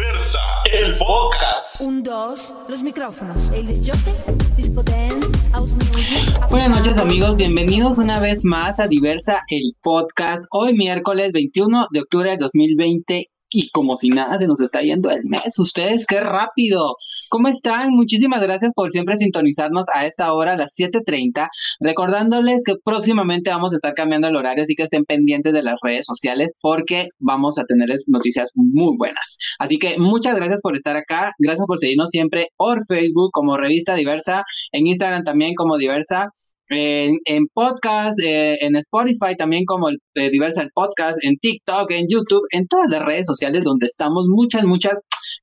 Diversa, el podcast. Un, dos, los micrófonos. Buenas noches amigos, bienvenidos una vez más a Diversa, el podcast. Hoy miércoles 21 de octubre de 2020 y como si nada se nos está yendo el mes. Ustedes, qué rápido. ¿Cómo están? Muchísimas gracias por siempre sintonizarnos a esta hora, a las 7.30. Recordándoles que próximamente vamos a estar cambiando el horario, así que estén pendientes de las redes sociales porque vamos a tener noticias muy buenas. Así que muchas gracias por estar acá. Gracias por seguirnos siempre por Facebook como Revista Diversa, en Instagram también como Diversa en, en podcast, eh, en Spotify también como el eh, Diversa el Podcast, en TikTok, en YouTube, en todas las redes sociales donde estamos. Muchas, muchas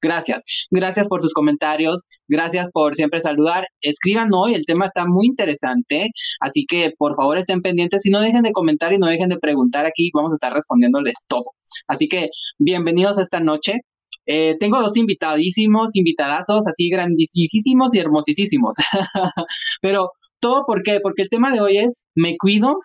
gracias. Gracias por sus comentarios, gracias por siempre saludar. Escriban hoy, el tema está muy interesante, así que por favor estén pendientes y no dejen de comentar y no dejen de preguntar aquí, vamos a estar respondiéndoles todo. Así que bienvenidos a esta noche. Eh, tengo dos invitadísimos, invitadazos, así grandísimos y hermosísimos. Pero todo por qué? Porque el tema de hoy es me cuido,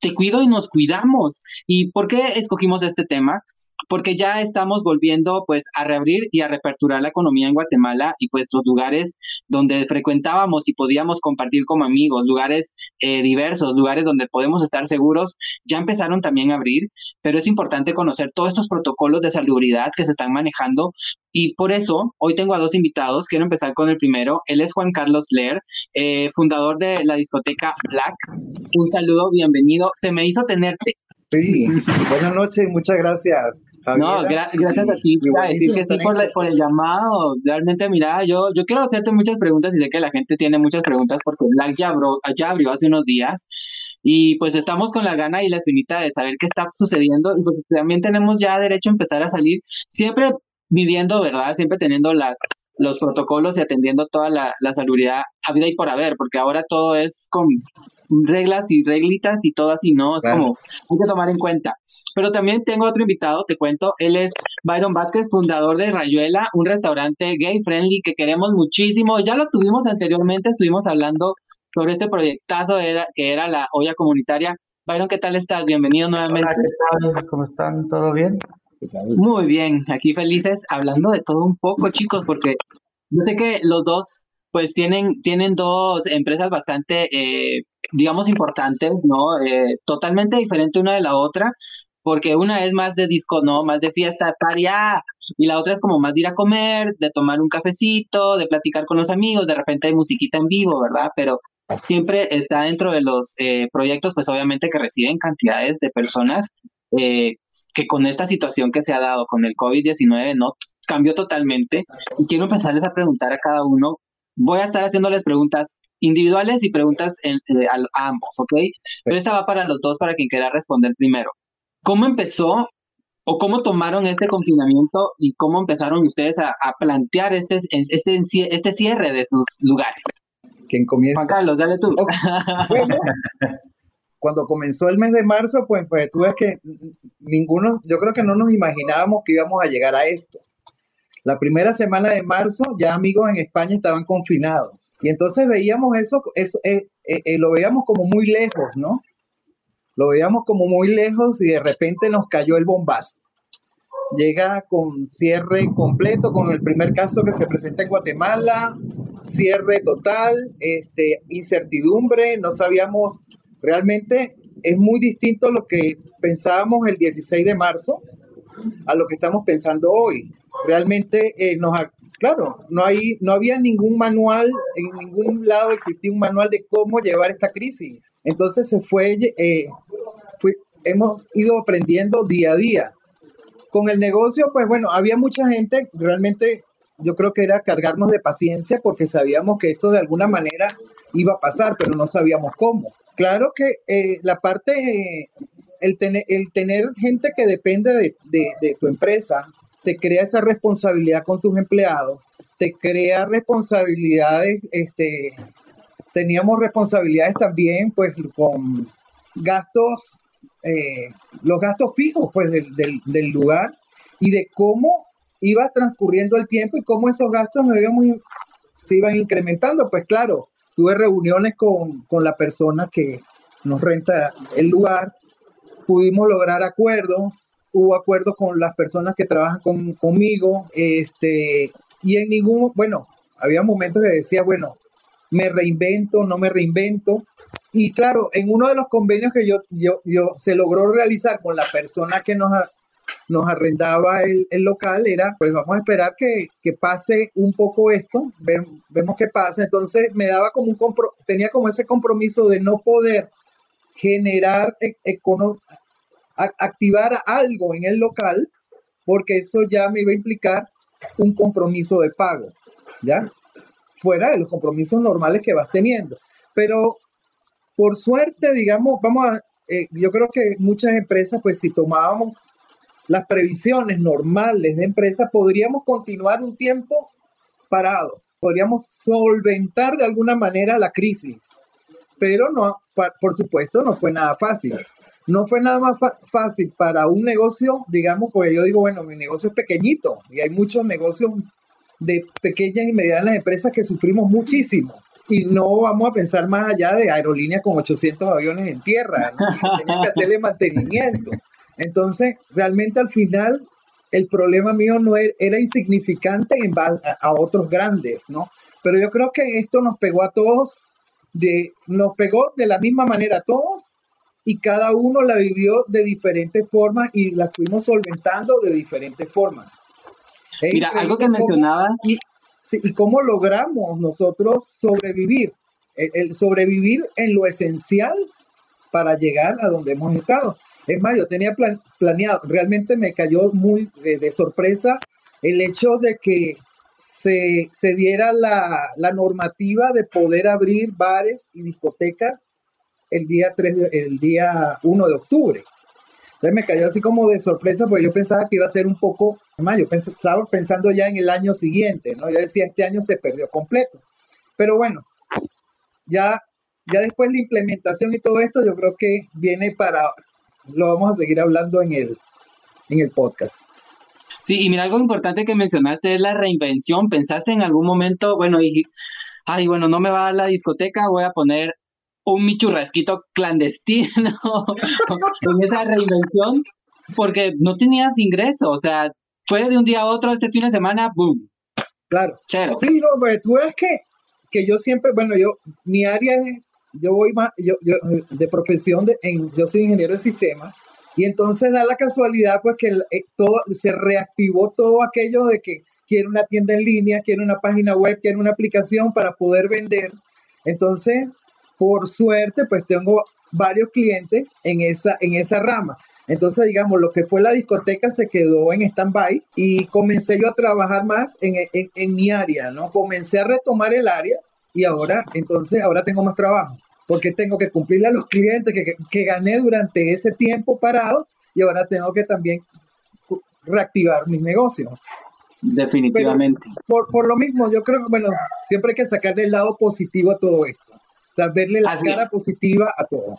te cuido y nos cuidamos. ¿Y por qué escogimos este tema? Porque ya estamos volviendo pues a reabrir y a reaperturar la economía en Guatemala y pues los lugares donde frecuentábamos y podíamos compartir como amigos, lugares eh, diversos, lugares donde podemos estar seguros, ya empezaron también a abrir, pero es importante conocer todos estos protocolos de salubridad que se están manejando y por eso hoy tengo a dos invitados, quiero empezar con el primero, él es Juan Carlos Leer, eh, fundador de la discoteca Black, un saludo, bienvenido, se me hizo tenerte. Sí, buenas noches, muchas gracias. No, gracias a ti, a decir que sí por, por, el llamado. Realmente, mira, yo, yo quiero hacerte muchas preguntas y sé que la gente tiene muchas preguntas porque Black ya, ya abrió hace unos días. Y pues estamos con la gana y la espinita de saber qué está sucediendo. Y pues también tenemos ya derecho a empezar a salir siempre midiendo, ¿verdad? Siempre teniendo las los protocolos y atendiendo toda la, la salubridad a vida y por haber, porque ahora todo es con reglas y reglitas y todo así, ¿no? Es como, hay que tomar en cuenta. Pero también tengo otro invitado, te cuento, él es Byron Vázquez, fundador de Rayuela, un restaurante gay friendly que queremos muchísimo. Ya lo tuvimos anteriormente, estuvimos hablando sobre este proyectazo era, que era la olla comunitaria. Byron, ¿qué tal estás? Bienvenido nuevamente. Hola, ¿qué tal? ¿Cómo están? ¿Todo bien? Muy bien, aquí felices, hablando de todo un poco, chicos, porque yo sé que los dos pues tienen, tienen dos empresas bastante, eh, digamos, importantes, ¿no? Eh, totalmente diferente una de la otra, porque una es más de disco, ¿no? Más de fiesta, paria, y la otra es como más de ir a comer, de tomar un cafecito, de platicar con los amigos, de repente hay musiquita en vivo, ¿verdad? Pero siempre está dentro de los eh, proyectos, pues obviamente que reciben cantidades de personas que con esta situación que se ha dado con el COVID-19, ¿no? Cambió totalmente. Y quiero empezarles a preguntar a cada uno voy a estar haciéndoles preguntas individuales y preguntas eh, a, ambos, ¿ok? Pero esta va para los dos, para quien quiera responder primero. ¿Cómo empezó o cómo tomaron este confinamiento y cómo empezaron ustedes a, plantear este, este, este cierre de sus lugares? ¿Quién comienza? Juan Carlos, dale tú. Bueno, cuando comenzó el mes de marzo, pues, pues tú ves que ninguno, yo creo que no nos imaginábamos que íbamos a llegar a esto. La primera semana de marzo ya amigos en España estaban confinados. Y entonces veíamos eso, eso eh, eh, eh, lo veíamos como muy lejos, ¿no? Lo veíamos como muy lejos y de repente nos cayó el bombazo. Llega con cierre completo, con el primer caso que se presenta en Guatemala, cierre total, este, incertidumbre, no sabíamos, realmente es muy distinto lo que pensábamos el 16 de marzo a lo que estamos pensando hoy realmente eh, nos, claro, no, hay, no había ningún manual, en ningún lado existía un manual de cómo llevar esta crisis. Entonces se fue, eh, hemos ido aprendiendo día a día. Con el negocio, pues bueno, había mucha gente, realmente yo creo que era cargarnos de paciencia porque sabíamos que esto de alguna manera iba a pasar, pero no sabíamos cómo. Claro que eh, la parte, el, tener, el tener gente que depende de, de tu empresa, te crea esa responsabilidad con tus empleados, te crea responsabilidades, este, teníamos responsabilidades también pues con gastos, eh, los gastos fijos pues del, lugar y de cómo iba transcurriendo el tiempo y cómo esos gastos se iban incrementando. Pues claro, tuve reuniones con, con la persona que nos renta el lugar, pudimos lograr acuerdos, hubo acuerdos con las personas que trabajan conmigo, este, y en ningún, bueno, había momentos que decía, bueno, me reinvento, no me reinvento. Y claro, en uno de los convenios que yo, yo, yo se logró realizar con la persona que nos, nos arrendaba el, local era, pues vamos a esperar que, pase un poco esto, vemos qué pasa. Entonces me daba como un tenía como ese compromiso de no poder generar, e, activar algo en el local, porque eso ya me iba a implicar un compromiso de pago, ¿ya? Fuera de los compromisos normales que vas teniendo. Pero por suerte, digamos, vamos a, eh, yo creo que muchas empresas, pues si tomábamos las previsiones normales de empresa, podríamos continuar un tiempo parados, podríamos solventar de alguna manera la crisis, pero no, por supuesto, no fue nada fácil. No fue nada más fácil para un negocio, digamos, porque yo digo, bueno, mi negocio es pequeñito y hay muchos negocios de pequeñas y medianas empresas que sufrimos muchísimo. Y no vamos a pensar más allá de aerolíneas con 800 aviones en tierra, que que hacerle mantenimiento. Entonces, realmente al final, el problema mío no er-, era, insignificante en base a, otros grandes, ¿no? Pero yo creo que esto nos pegó a todos, de, nos pegó de la misma manera a todos y cada uno la vivió de diferentes formas y la fuimos solventando de diferentes formas. Mira, algo que mencionabas. Y, y, cómo logramos nosotros sobrevivir, el sobrevivir en lo esencial para llegar a donde hemos estado. Es más, yo tenía planeado, realmente me cayó muy de, sorpresa el hecho de que se, se diera la, normativa de poder abrir bares y discotecas el día, 3 el día 1 de octubre. Entonces me cayó así como de sorpresa, porque yo pensaba que iba a ser un poco más, yo estaba pensando ya en el año siguiente, ¿no? Yo decía, este año se perdió completo. Pero bueno, ya, ya después la implementación y todo esto, yo creo que viene para lo vamos a seguir hablando en el, en el podcast. Sí, y mira, algo importante que mencionaste es la reinvención. ¿Pensaste en algún momento, bueno, y, ay, bueno, no me va a dar la discoteca, voy a poner un michurrasquito clandestino en esa reinvención? Porque no tenías ingreso, o sea, fue de un día a otro, este fin de semana, boom. Claro. Sí, no, pues tú ves que, que yo siempre, bueno, yo, mi área es yo voy más, yo, yo de profesión, de, en, yo soy ingeniero de sistemas, y entonces da la casualidad pues que eh, todo, se reactivó todo aquello de que quiero una tienda en línea, quiero una página web, quiero una aplicación para poder vender. Entonces, por suerte, pues tengo varios clientes en esa, en esa rama. Entonces, digamos, lo que fue la discoteca se quedó en stand-by y comencé yo a trabajar más en, en, en, mi área, ¿no? Comencé a retomar el área y ahora, entonces, ahora tengo más trabajo porque tengo que cumplirle a los clientes que, que, gané durante ese tiempo parado y ahora tengo que también reactivar mis negocios. Definitivamente. por, por, lo mismo, yo creo que, bueno, siempre hay que sacarle el lado positivo a todo esto. O sea, verle la cara positiva a todo.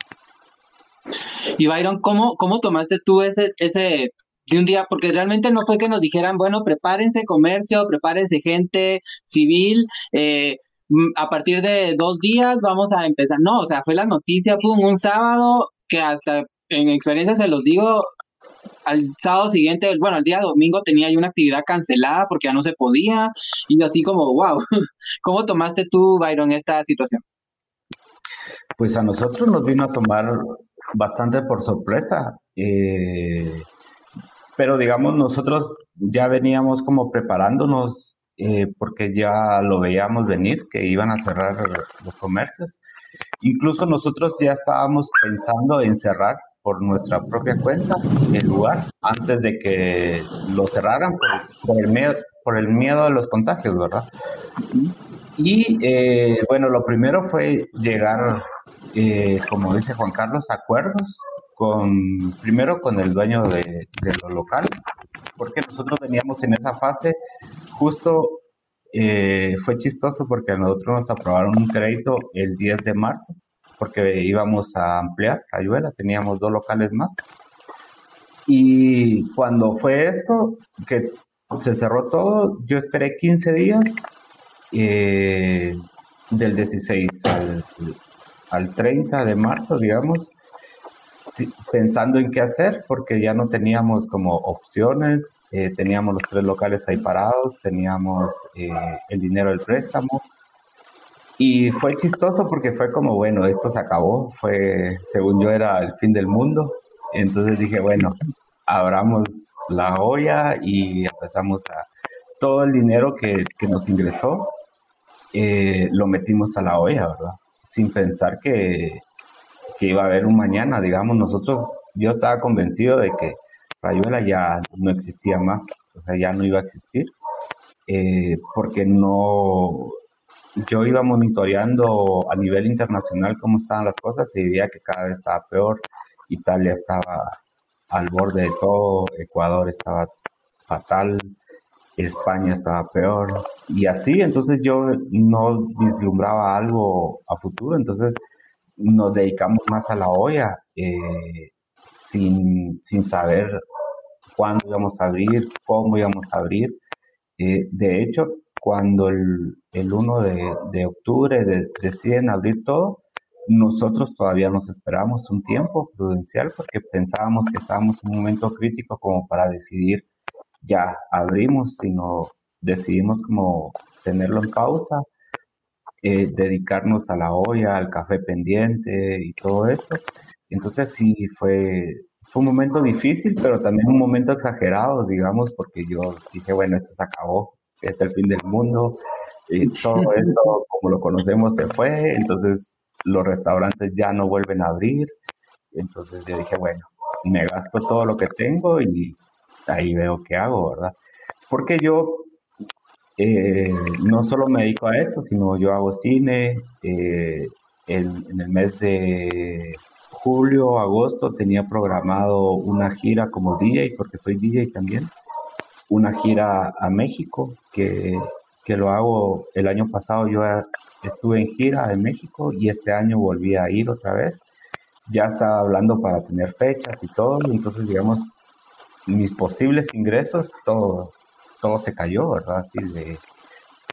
Y Byron, ¿cómo, cómo tomaste tú ese, ese de un día? Porque realmente no fue que nos dijeran, bueno, prepárense comercio, prepárense gente civil, eh, Mm, a partir de dos días vamos a empezar. No, o sea, fue la noticia, fue un sábado que hasta en experiencia se los digo, al sábado siguiente, bueno, el día domingo tenía yo una actividad cancelada porque ya no se podía y así como, wow, ¿cómo tomaste tú, Byron, esta situación? Pues a nosotros nos vino a tomar bastante por sorpresa, eh, pero digamos, nosotros ya veníamos como preparándonos eh, porque ya lo veíamos venir, que iban a cerrar los comercios. Incluso nosotros ya estábamos pensando en cerrar por nuestra propia cuenta el lugar antes de que lo cerraran por, el, miedo, por el miedo a los contagios, ¿verdad? Y eh, bueno, lo primero fue llegar, eh, como dice Juan Carlos, a acuerdos con, primero con el dueño de, los locales, porque nosotros veníamos en esa fase justo eh, fue chistoso porque nosotros nos aprobaron un crédito el 10 de marzo porque íbamos a ampliar Ayuela, teníamos dos locales más. Y cuando fue esto, que se cerró todo, yo esperé 15 días, eh, del 16 al, al 30 de marzo, digamos, pensando en qué hacer, porque ya no teníamos como opciones, eh, teníamos los tres locales ahí parados, teníamos eh, el dinero del préstamo. Y fue chistoso porque fue como, bueno, esto se acabó, fue, según yo, era el fin del mundo. Entonces dije, bueno, abramos la olla y empezamos a, todo el dinero que, que nos ingresó, eh, lo metimos a la olla, ¿verdad? Sin pensar que, que iba a haber un mañana, digamos, nosotros, yo estaba convencido de que Rayuela ya no existía más, o sea, ya no iba a existir, eh, porque no, yo iba monitoreando a nivel internacional cómo estaban las cosas y veía que cada vez estaba peor, Italia estaba al borde de todo, Ecuador estaba fatal, España estaba peor y así, entonces yo no vislumbraba algo a futuro, entonces nos dedicamos más a la olla eh, sin, saber cuándo íbamos a abrir, cómo íbamos a abrir. Eh, de hecho, cuando el, el 1 de, octubre deciden abrir todo, nosotros todavía nos esperamos un tiempo prudencial porque pensábamos que estábamos en un momento crítico como para decidir ya abrimos, sino decidimos como tenerlo en pausa, eh, dedicarnos a la olla, al café pendiente y todo esto. Entonces sí, fue, fue un momento difícil, pero también un momento exagerado, digamos, porque yo dije, bueno, esto se acabó, este es el fin del mundo, y todo esto como lo conocemos se fue, entonces los restaurantes ya no vuelven a abrir. Entonces yo dije, bueno, me gasto todo lo que tengo y ahí veo qué hago, ¿verdad? Porque yo eh, no solo me dedico a esto, sino yo hago cine. Eh, en el mes de julio, agosto tenía programado una gira como DJ, porque soy DJ también, una gira a México, que, que lo hago el año pasado, yo estuve en gira en México y este año volví a ir otra vez. Ya estaba hablando para tener fechas y todo, entonces digamos, mis posibles ingresos, todo, todo se cayó, ¿verdad? Así de,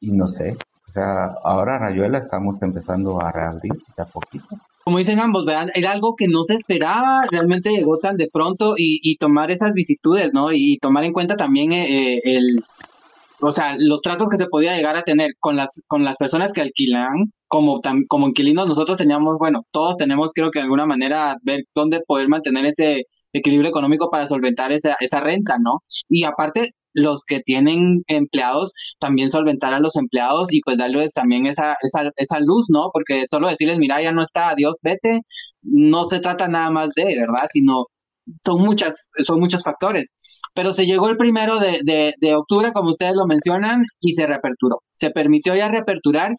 y no sé, o sea, ahora Rayuela estamos empezando a reabrir de a poquito. Como dicen ambos, ¿verdad? Era algo que no se esperaba, realmente llegó tan de pronto y, y tomar esas vicitudes, ¿no? Y, tomar en cuenta también eh, el, o sea, los tratos que se podía llegar a tener con las, con las personas que alquilan, como, como inquilinos, nosotros teníamos, bueno, todos tenemos, creo que de alguna manera, ver dónde poder mantener ese, equilibrio económico para solventar esa, esa renta, ¿no? Y aparte, los que tienen empleados, también solventar a los empleados y pues darles también esa, esa, esa luz, ¿no? Porque solo decirles, mira, ya no está, adiós, vete, no se trata nada más de, ¿verdad? Sino son muchas, son muchos factores. Pero se llegó el primero de, de, de octubre, como ustedes lo mencionan, y se reaperturó. Se permitió ya reaperturar,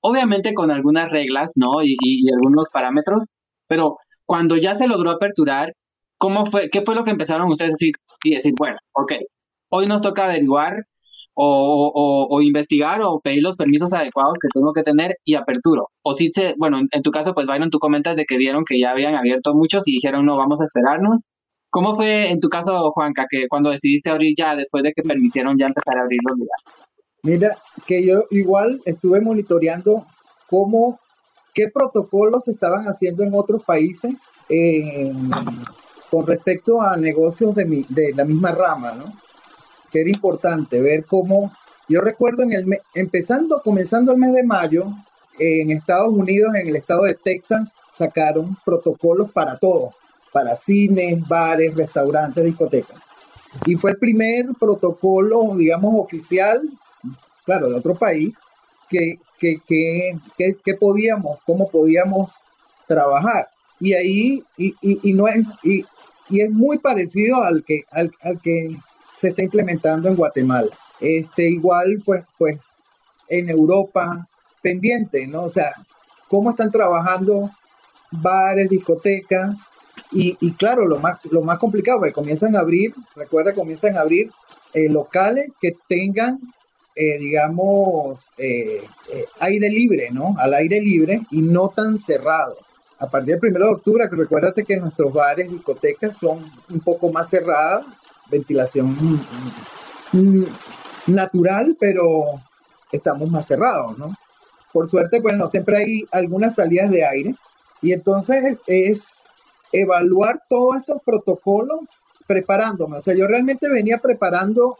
obviamente con algunas reglas, ¿no? Y, y, y algunos parámetros, pero cuando ya se logró aperturar, ¿Cómo fue, qué fue lo que empezaron ustedes a decir y decir, bueno, ok, hoy nos toca averiguar o, o, investigar o pedir los permisos adecuados que tengo que tener y aperturo? O si se, bueno, en tu caso, pues Byron, tú comentas de que vieron que ya habían abierto muchos y dijeron, no, vamos a esperarnos. ¿Cómo fue en tu caso, Juanca, que cuando decidiste abrir ya, después de que permitieron ya empezar a abrir los lugares? Mira, que yo igual estuve monitoreando cómo, qué protocolos estaban haciendo en otros países. En, con respecto a negocios de, mi, de la misma rama, ¿no? Que era importante ver cómo, yo recuerdo en el empezando, comenzando el mes de mayo, en Estados Unidos, en el estado de Texas, sacaron protocolos para todo, para cines, bares, restaurantes, discotecas. Y fue el primer protocolo, digamos, oficial, claro, de otro país, que, que, que, que podíamos, cómo podíamos trabajar. Y ahí, y, y, no es, y, y es muy parecido al que, al, que se está implementando en Guatemala. Este, igual, pues, pues, en Europa, pendiente, ¿no? O sea, cómo están trabajando bares, discotecas, y, y claro, lo más, lo más complicado, que comienzan a abrir, recuerda, comienzan a abrir eh, locales que tengan, eh, digamos, eh, aire libre, ¿no? Al aire libre y no tan cerrado a partir del 1 de octubre, recuérdate que nuestros bares, discotecas son un poco más cerradas, ventilación natural, pero estamos más cerrados, ¿no? Por suerte, bueno, siempre hay algunas salidas de aire y entonces es, evaluar todos esos protocolos preparándome. O sea, yo realmente venía preparando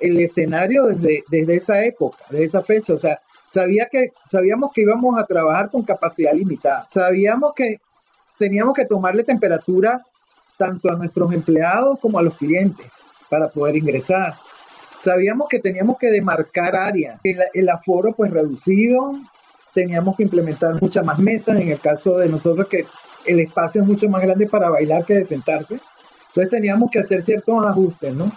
el escenario desde, desde esa época, desde esa fecha. O sea, sabíamos que íbamos a trabajar con capacidad limitada. Sabíamos que teníamos que tomarle temperatura tanto a nuestros empleados como a los clientes para poder ingresar. Sabíamos que teníamos que demarcar áreas, el, el aforo pues reducido, teníamos que implementar muchas más mesas, en el caso de nosotros que el espacio es mucho más grande para bailar que de sentarse. Entonces teníamos que hacer ciertos ajustes, ¿no?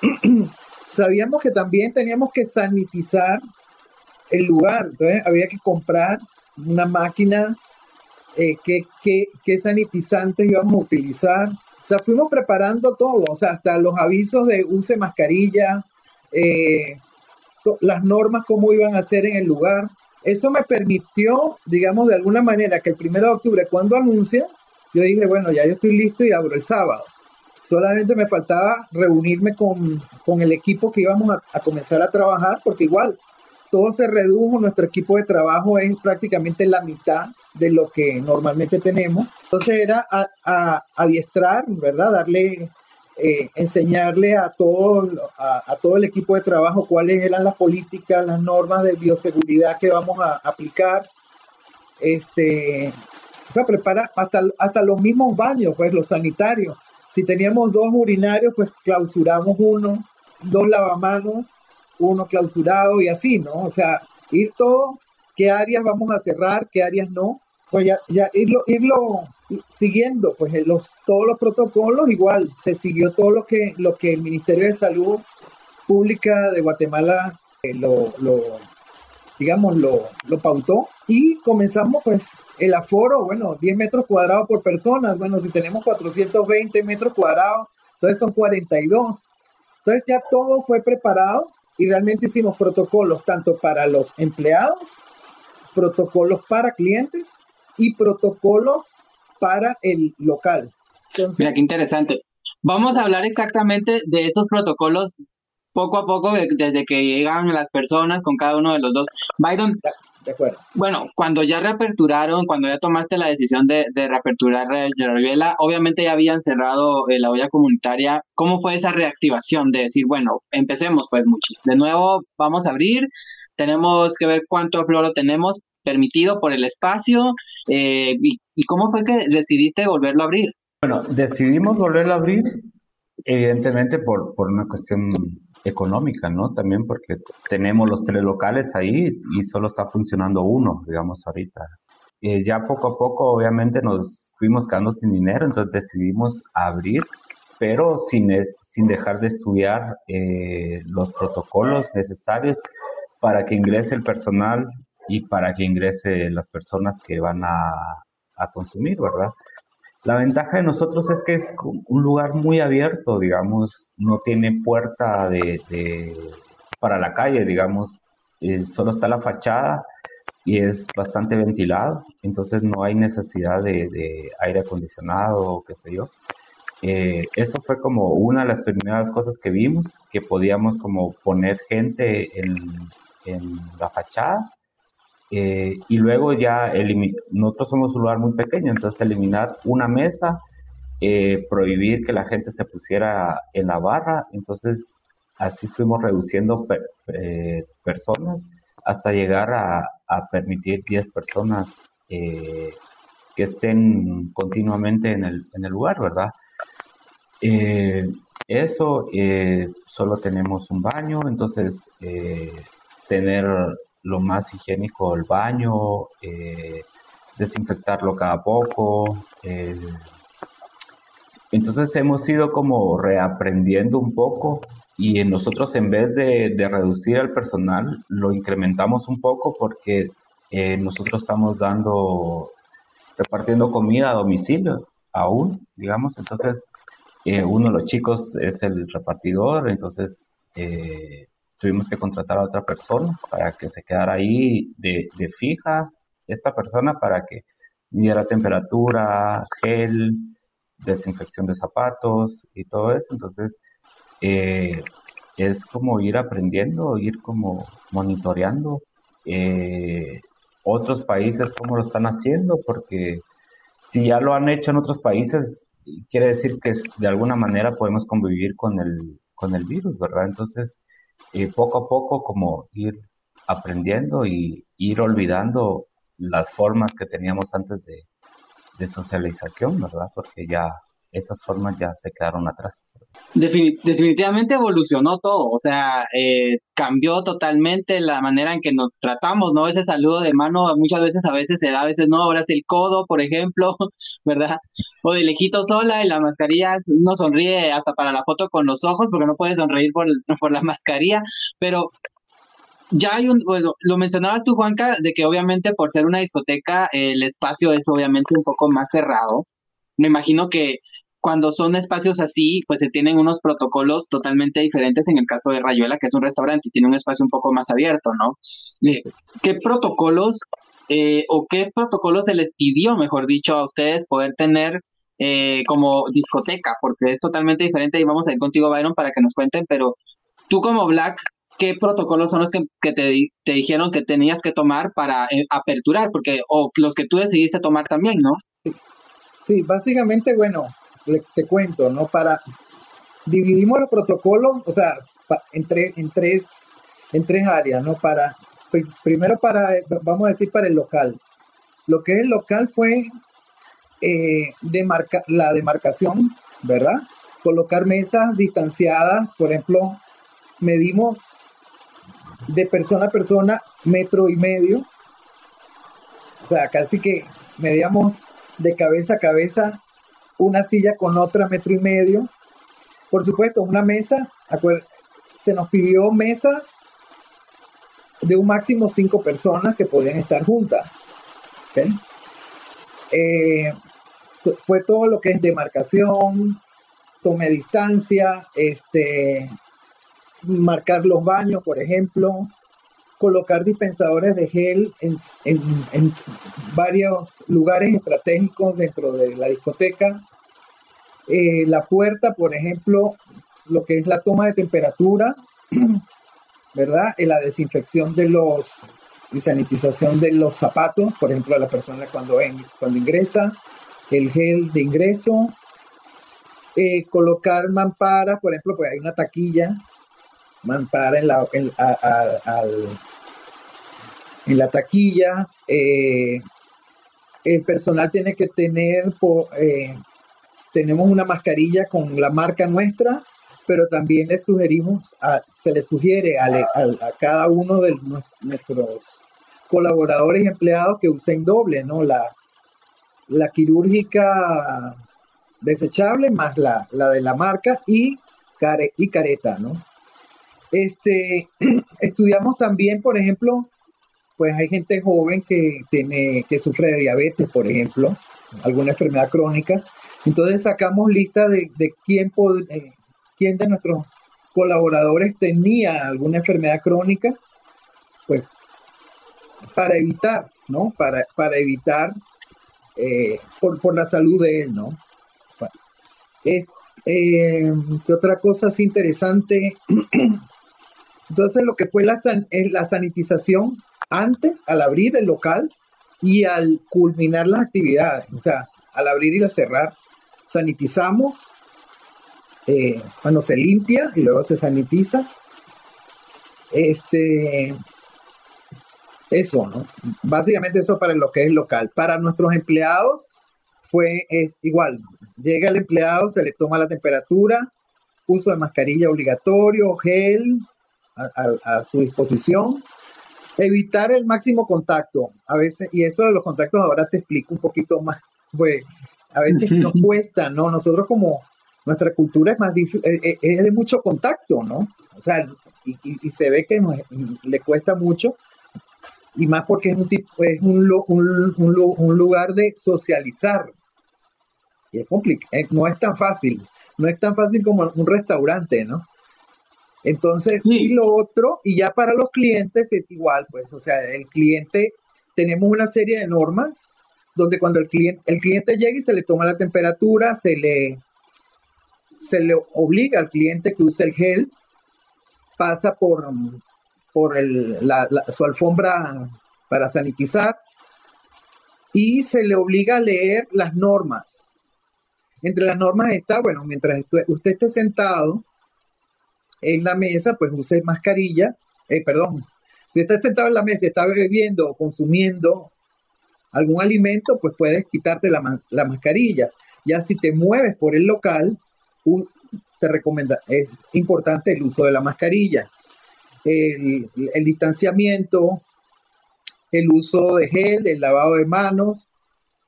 Sabíamos que también teníamos que sanitizar el lugar, entonces había que comprar una máquina, eh, qué, qué, sanitizantes íbamos a utilizar. O sea, fuimos preparando todo, o sea, hasta los avisos de use mascarilla, eh, las normas, cómo iban a ser en el lugar. Eso me permitió, digamos, de alguna manera, que el 1 de octubre, cuando anuncia, yo dije, bueno, ya yo estoy listo y abro el sábado. Solamente me faltaba reunirme con, el equipo que íbamos a, comenzar a trabajar, porque igual todo se redujo, nuestro equipo de trabajo es prácticamente la mitad de lo que normalmente tenemos. Entonces era a, adiestrar, ¿verdad? Darle, eh, enseñarle a todo, a, todo el equipo de trabajo cuáles eran las políticas, las normas de bioseguridad que vamos a aplicar. Este, o sea, prepara hasta, hasta los mismos baños, pues los sanitarios. Si teníamos dos urinarios, pues clausuramos uno, dos lavamanos, uno clausurado y así, ¿no? O sea, ir todo, qué áreas vamos a cerrar, qué áreas no, pues ya, ya irlo, irlo siguiendo, pues los, todos los protocolos, igual, se siguió todo lo que, lo que el Ministerio de Salud Pública de Guatemala eh, lo, lo, digamos, lo, lo pautó y comenzamos pues el aforo, bueno, 10 metros cuadrados por persona, bueno, si tenemos 420 metros cuadrados, entonces son 42. Entonces ya todo fue preparado y realmente hicimos protocolos tanto para los empleados, protocolos para clientes y protocolos para el local. Mira, qué interesante. Vamos a hablar exactamente de esos protocolos poco a poco desde que llegan las personas con cada uno de los dos. Byron, de acuerdo. Bueno, cuando ya reaperturaron, cuando ya tomaste la decisión de, de reaperturar Rivela, obviamente ya habían cerrado eh, la olla comunitaria. ¿Cómo fue esa reactivación de decir, bueno, empecemos pues muchos? De nuevo, vamos a abrir, tenemos que ver cuánto floro tenemos permitido por el espacio eh, y, y cómo fue que decidiste volverlo a abrir. Bueno, decidimos volverlo a abrir evidentemente por, por una cuestión económica, ¿no? También porque tenemos los telelocales ahí y solo está funcionando uno, digamos, ahorita. Eh, ya poco a poco, obviamente, nos fuimos quedando sin dinero, entonces decidimos abrir, pero sin, e, sin dejar de estudiar eh, los protocolos necesarios para que ingrese el personal y para que ingrese las personas que van a, a consumir, ¿verdad? La ventaja de nosotros es que es un lugar muy abierto, digamos, no tiene puerta de, para la calle, digamos, eh, solo está la fachada y es bastante ventilado, entonces no hay necesidad de, aire acondicionado o qué sé yo. Eh, eso fue como una de las primeras cosas que vimos, que podíamos como poner gente en, en la fachada eh, y luego ya nosotros somos un lugar muy pequeño, entonces eliminar una mesa, eh, prohibir que la gente se pusiera en la barra, entonces así fuimos reduciendo eh, personas hasta llegar a, permitir 10 personas que estén continuamente en el, en el lugar, ¿verdad? eso, solo tenemos un baño, entonces tener lo más higiénico el baño, eh, desinfectarlo cada poco. Eh, entonces hemos ido como reaprendiendo un poco y nosotros en vez de, reducir al personal lo incrementamos un poco porque eh, nosotros estamos dando, repartiendo comida a domicilio aún, digamos, entonces uno de los chicos es el repartidor, entonces tuvimos que contratar a otra persona para que se quedara ahí de, fija, esta persona para que midiera temperatura, gel, desinfección de zapatos y todo eso. Entonces, eh, es como ir aprendiendo, ir como monitoreando eh, otros países cómo lo están haciendo, porque si ya lo han hecho en otros países, quiere decir que de alguna manera podemos convivir con el, con el virus, ¿verdad? Entonces, eh, poco a poco como ir aprendiendo y ir olvidando las formas que teníamos antes de, de socialización, ¿verdad? Porque ya esas formas ya se quedaron atrás. definitivamente evolucionó todo, o sea, eh, cambió totalmente la manera en que nos tratamos, ¿no? Ese saludo de mano muchas veces a veces se da, a veces no, ahora es el codo, por ejemplo, ¿verdad? O de lejito sola y la mascarilla, uno sonríe hasta para la foto con los ojos porque no puede sonreír por, por la mascarilla, pero ya hay un, bueno, lo mencionabas tú, Juanca, de que obviamente por ser una discoteca el espacio es obviamente un poco más cerrado. Me imagino que cuando son espacios así, pues se tienen unos protocolos totalmente diferentes en el caso de Rayuela, que es un restaurante y tiene un espacio un poco más abierto, ¿no? Eh, ¿Qué protocolos eh, o qué protocolos se les pidió, mejor dicho, a ustedes poder tener eh, como discoteca? Porque es totalmente diferente y vamos a ir contigo, Byron, para que nos cuenten, pero tú como Black, ¿qué protocolos son los que, te, dijeron que tenías que tomar para aperturar? Porque, o los que tú decidiste tomar también, ¿no? Sí, básicamente, bueno, te cuento, ¿no? Para, dividimos los protocolos, o sea, en, tres, en tres áreas, ¿no? Para, primero para, vamos a decir, para el local. Lo que es el local fue eh, la demarcación, ¿verdad? Colocar mesas distanciadas, por ejemplo, medimos de persona a persona metro y medio. O sea, casi que medíamos de cabeza a cabeza una silla con otra metro y medio. Por supuesto, una mesa, se nos pidió mesas de un máximo cinco personas que podían estar juntas. Eh, fue todo lo que es demarcación, tome distancia, este, marcar los baños, por ejemplo, colocar dispensadores de gel en, varios lugares estratégicos dentro de la discoteca. Eh, la puerta, por ejemplo, lo que es la toma de temperatura, ¿verdad? Y la desinfección de los y sanitización de los zapatos, por ejemplo, a la persona cuando, cuando ingresa, el gel de ingreso, eh, colocar mamparas, por ejemplo, pues hay una taquilla, mampara en la, al, en la taquilla. Eh, el personal tiene que tener, eh, tenemos una mascarilla con la marca nuestra, pero también le sugerimos, se le sugiere a, cada uno de nuestros colaboradores y empleados que usen doble, ¿no? La, la quirúrgica desechable más la, la de la marca y, care, y careta, ¿no? Este, estudiamos también, por ejemplo, pues hay gente joven que tiene, que sufre de diabetes, por ejemplo, alguna enfermedad crónica. Entonces sacamos lista de, quién, eh, quién de nuestros colaboradores tenía alguna enfermedad crónica, pues para evitar, ¿no? Para, para evitar eh, por, la salud de él, ¿no? Eh, ¿Qué otra cosa es interesante? Entonces, lo que fue la, la sanitización antes, al abrir el local y al culminar las actividades, o sea, al abrir y al cerrar, sanitizamos, eh, cuando se limpia y luego se sanitiza. Este, eso, ¿no? Básicamente eso para lo que es local. Para nuestros empleados fue es igual. Llega el empleado, se le toma la temperatura, uso de mascarilla obligatorio, gel a su disposición Evitar el máximo contacto. A veces, y eso de los contactos ahora te explico un poquito más. Pues a veces nos cuesta, ¿no? Nosotros como nuestra cultura es más eh, eh, es de mucho contacto, ¿no? O sea, y, se ve que le cuesta mucho, y más porque es un, tipo, es un, un, un lugar de socializar. Y es complicado, eh, no es tan fácil, no es tan fácil como un restaurante, ¿no? Entonces, y lo otro, y ya para los clientes es igual, pues, o sea, el cliente, tenemos una serie de normas donde cuando el cliente, el cliente llega y se le toma la temperatura, se le, se le obliga al cliente que use el gel, pasa por, por el, su alfombra para sanitizar, y se le obliga a leer las normas. Entre las normas está, bueno, mientras usted esté sentado en la mesa, pues use mascarilla, eh, perdón, si está sentado en la mesa y está bebiendo o consumiendo algún alimento, pues puedes quitarte la, mascarilla. Ya si te mueves por el local, te recomienda, es importante el uso de la mascarilla, el, distanciamiento, el uso de gel, el lavado de manos,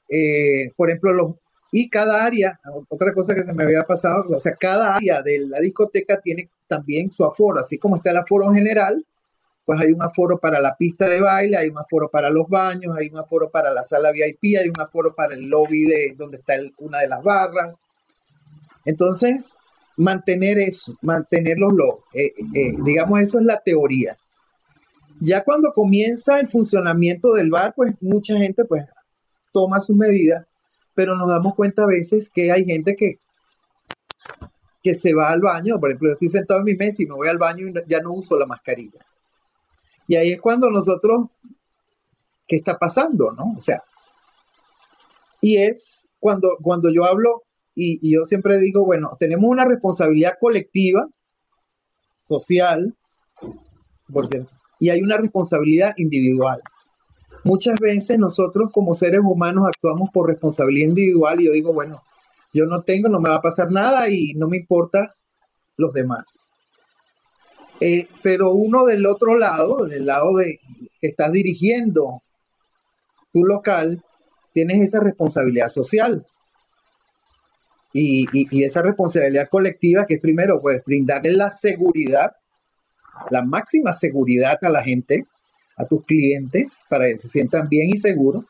eh, por ejemplo, los, y cada área, otra cosa que se me había pasado, o sea, cada área de la discoteca tiene también su aforo, así como está el aforo general, pues hay un aforo para la pista de baile, hay un aforo para los baños, hay un aforo para la sala VIP, hay un aforo para el lobby de donde está una de las barras. Entonces, mantener eso, mantenerlos, eh, eh, digamos, eso es la teoría. Ya cuando comienza el funcionamiento del bar, pues mucha gente pues toma sus medidas, pero nos damos cuenta a veces que hay gente que, que se va al baño, por ejemplo, yo estoy sentado en mi mesa y me voy al baño y ya no uso la mascarilla. Y ahí es cuando nosotros, ¿qué está pasando? ¿No? O sea, y es cuando, cuando yo hablo y, yo siempre digo, bueno, tenemos una responsabilidad colectiva, social, por cierto, y hay una responsabilidad individual. Muchas veces nosotros como seres humanos actuamos por responsabilidad individual y yo digo, bueno, yo no tengo, no me va a pasar nada y no me importa los demás. Eh, pero uno del otro lado, del lado de que estás dirigiendo tu local, tienes esa responsabilidad social. Y, esa responsabilidad colectiva que es primero, pues brindarle la seguridad, la máxima seguridad a la gente, a tus clientes, para que se sientan bien y seguros.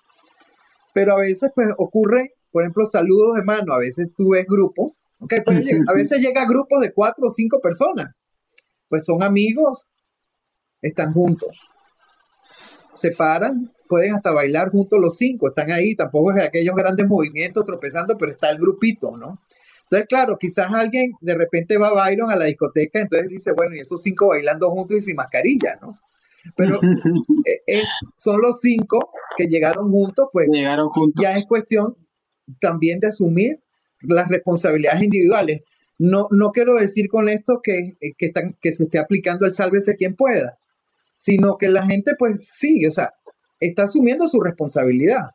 Pero a veces pues ocurre, por ejemplo, saludos de mano, a veces tú ves grupos, okay, pues, a veces llega grupos de cuatro o cinco personas pues son amigos, están juntos. Se paran, pueden hasta bailar juntos los cinco, están ahí, tampoco es aquellos grandes movimientos tropezando, pero está el grupito, ¿no? Entonces, claro, quizás alguien de repente va a Byron a la discoteca, entonces dice, bueno, y esos cinco bailando juntos y sin mascarilla, ¿no? Pero e, es, son los cinco que llegaron juntos, pues llegaron juntos. ya es cuestión también de asumir las responsabilidades individuales. No, no quiero decir con esto que, eh, que, que se esté aplicando el sálvese quien pueda, sino que la gente, pues sí, o sea, está asumiendo su responsabilidad.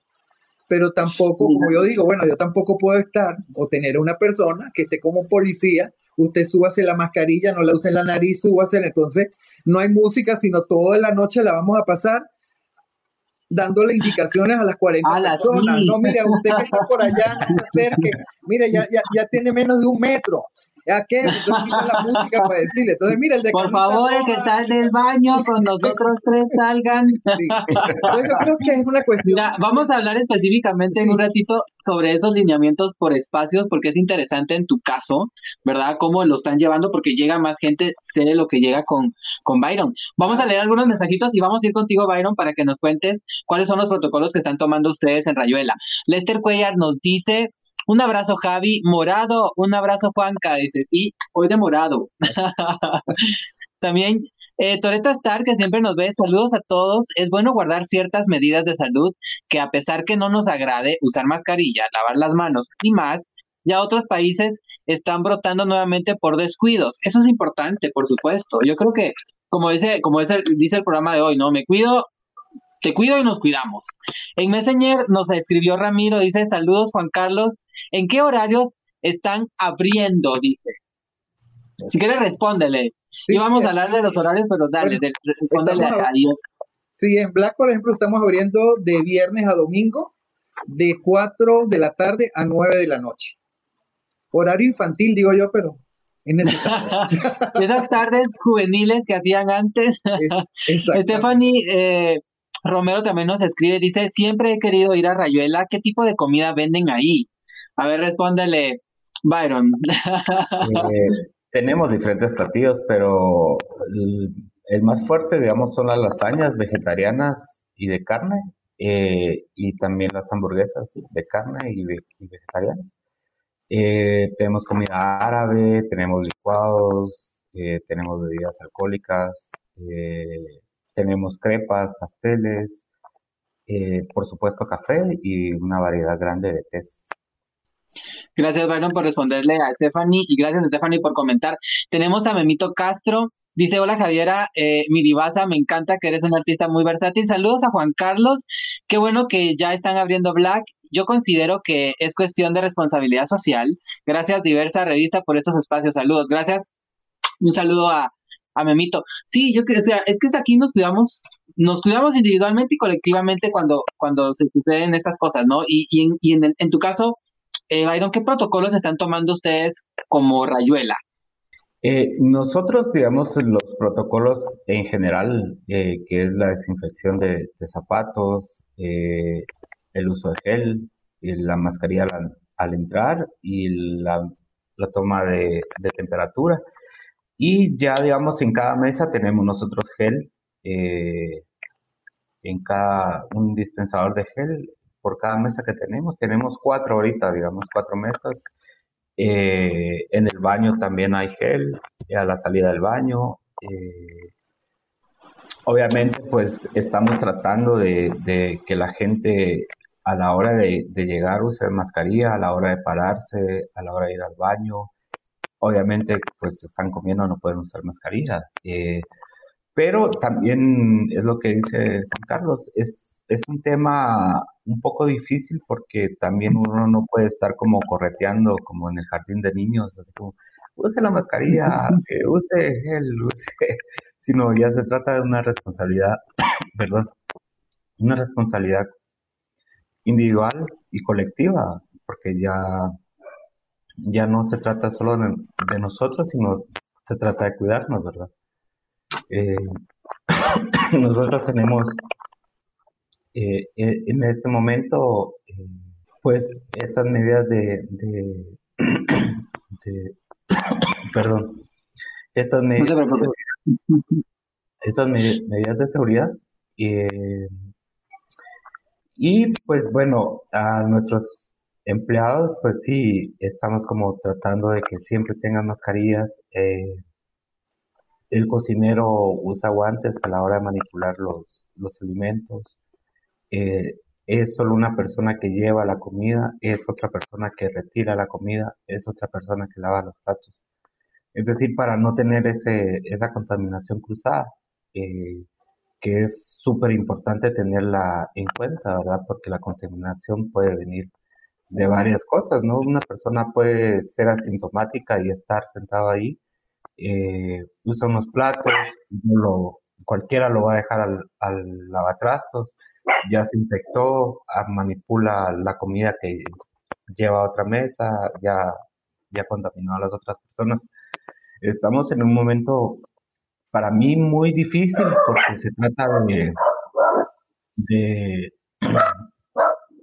Pero tampoco, como yo digo, bueno, yo tampoco puedo estar o tener una persona que esté como policía, usted súbase la mascarilla, no la use en la nariz, súbase, entonces no hay música, sino toda la noche la vamos a pasar dándole indicaciones a las 40 personas. No, mire, usted que está por allá, no se acerque. Mire, ya, ya, ya tiene menos de un metro. ¿A qué? Entonces la música para decirle. Entonces, mira, el de Por favor, el que está en el baño, con nosotros tres salgan. Sí. Entonces, yo creo que es una cuestión. vamos a hablar específicamente en un ratito sobre esos lineamientos por espacios, porque es interesante en tu caso, ¿verdad? Cómo lo están llevando, porque llega más gente, sé lo que llega con, con Byron. Vamos a leer algunos mensajitos y vamos a ir contigo, Byron, para que nos cuentes cuáles son los protocolos que están tomando ustedes en Rayuela. Lester Cuellar nos dice un abrazo, Javi. Morado. Un abrazo, Juanca. Dice, sí, hoy de morado. También eh, Toreto Star, que siempre nos ve, saludos a todos. Es bueno guardar ciertas medidas de salud que a pesar que no nos agrade usar mascarilla, lavar las manos y más, ya otros países están brotando nuevamente por descuidos. Eso es importante, por supuesto. Yo creo que, como dice, como dice, dice el programa de hoy, ¿no? Me cuido, te cuido y nos cuidamos. En Messenger nos escribió Ramiro, dice, saludos Juan Carlos, ¿en qué horarios están abriendo? Dice. Si quieres, respóndele. y vamos a hablar de los horarios, pero dale, respóndele a, Sí, en Black, por ejemplo, estamos abriendo de viernes a domingo, de 4 de la tarde a 9 de la noche. Horario infantil, digo yo, pero es necesario. Esas tardes juveniles que hacían antes. Stephanie eh, Romero también nos escribe, dice, siempre he querido ir a Rayuela, ¿qué tipo de comida venden ahí? A ver, respóndele, Byron. Eh, tenemos diferentes platillos, pero el, más fuerte, digamos, son las lasañas vegetarianas y de carne, eh, y también las hamburguesas de carne y, vegetarianas. Eh, tenemos comida árabe, tenemos licuados, tenemos bebidas alcohólicas, tenemos crepas, pasteles, eh, por supuesto café y una variedad grande de tés. Gracias, Byron, por responderle a Stephanie y gracias, Stephanie, por comentar. Tenemos a Memito Castro. Dice, hola Javiera, eh, mi divasa, me encanta que eres un artista muy versátil. Saludos a Juan Carlos. Qué bueno que ya están abriendo Black. Yo considero que es cuestión de responsabilidad social. Gracias, Diversa Revista, por estos espacios. Saludos. Gracias. Un saludo a, a Memito. Sí, yo que, o sea, es que aquí nos cuidamos, nos cuidamos individualmente y colectivamente cuando, cuando se suceden estas cosas, ¿no? Y, y, en, y en, en tu caso, eh, Byron, ¿qué protocolos están tomando ustedes como Rayuela? Eh, nosotros, digamos, los protocolos en general, eh, que es la desinfección de, de zapatos, eh, el uso de gel, y la mascarilla al, entrar y la, la toma de, temperatura. Y ya, digamos, en cada mesa tenemos nosotros gel, eh, en cada un dispensador de gel por cada mesa que tenemos. Tenemos cuatro ahorita, digamos, cuatro mesas. Eh, en el baño también hay gel, a la salida del baño. Eh, obviamente, pues estamos tratando de, de, que la gente a la hora de, de, llegar use mascarilla, a la hora de pararse, a la hora de ir al baño. Obviamente, pues están comiendo, no pueden usar mascarilla. Eh, pero también es lo que dice Juan Carlos, es, es un tema un poco difícil porque también uno no puede estar como correteando como en el jardín de niños, así como, use la mascarilla, eh, use gel, use, sino ya se trata de una responsabilidad, perdón, una responsabilidad individual y colectiva, porque ya, ya no se trata solo de, de nosotros, sino se trata de cuidarnos, ¿verdad? Eh, nosotros tenemos eh, en este momento, eh, pues, estas medidas de, de, de perdón, estas medidas, no estas med medidas de seguridad. Y pues bueno, a nuestros empleados, pues sí, estamos como tratando de que siempre tengan mascarillas. Eh, el cocinero usa guantes a la hora de manipular los, los alimentos. Eh, es solo una persona que lleva la comida, es otra persona que retira la comida, es otra persona que lava los platos. Es decir, para no tener ese, esa contaminación cruzada, eh, que es súper importante tenerla en cuenta, ¿verdad? Porque la contaminación puede venir de varias cosas, ¿no? Una persona puede ser asintomática y estar sentado ahí, eh, usa unos platos, cualquiera lo va a dejar al, lavatrastos, ya se infectó, ah, manipula la comida que lleva a otra mesa, ya, ya contaminó a las otras personas. Estamos en un momento para mí muy difícil porque se trata de,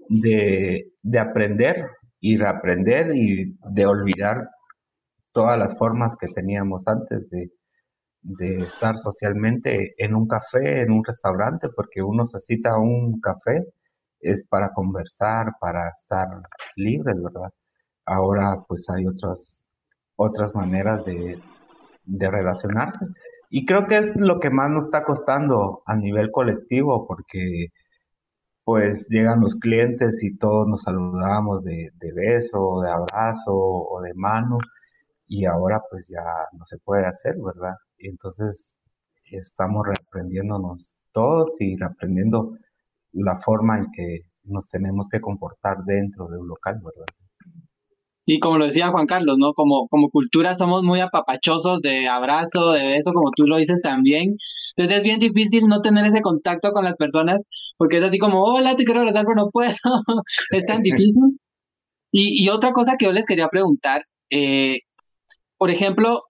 de, de aprender y reaprender y de olvidar todas las formas que teníamos antes de, de estar socialmente en un café, en un restaurante, porque uno necesita un café, es para conversar, para estar libre, ¿verdad? Ahora pues hay otras, otras maneras de, de relacionarse. Y creo que es lo que más nos está costando a nivel colectivo, porque pues llegan los clientes y todos nos saludamos de, de beso, de abrazo o de mano, y ahora pues ya no se puede hacer, ¿verdad? Y entonces estamos reaprendiéndonos todos y reaprendiendo la forma en que nos tenemos que comportar dentro de un local, ¿verdad? Y como lo decía Juan Carlos, ¿no? Como, como cultura somos muy apapachosos de abrazo, de beso, como tú lo dices también. Entonces es bien difícil no tener ese contacto con las personas, porque es así como, hola, te quiero abrazar, pero no puedo. es tan difícil. Y, y, otra cosa que yo les quería preguntar, eh, por ejemplo,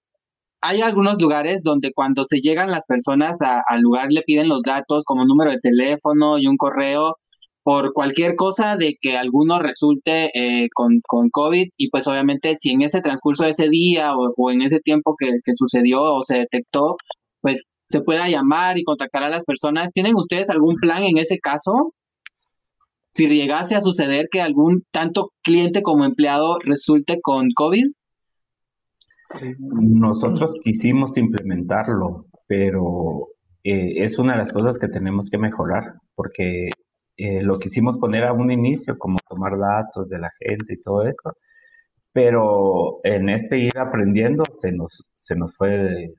hay algunos lugares donde cuando se llegan las personas al lugar le piden los datos como número de teléfono y un correo por cualquier cosa de que alguno resulte eh, con, con, COVID y pues obviamente si en ese transcurso de ese día o, o en ese tiempo que, que, sucedió o se detectó, pues se pueda llamar y contactar a las personas. ¿Tienen ustedes algún plan en ese caso? Si llegase a suceder que algún tanto cliente como empleado resulte con COVID. Nosotros quisimos implementarlo, pero eh, es una de las cosas que tenemos que mejorar, porque eh, lo quisimos poner a un inicio, como tomar datos de la gente y todo esto, pero en este ir aprendiendo se nos, se nos fue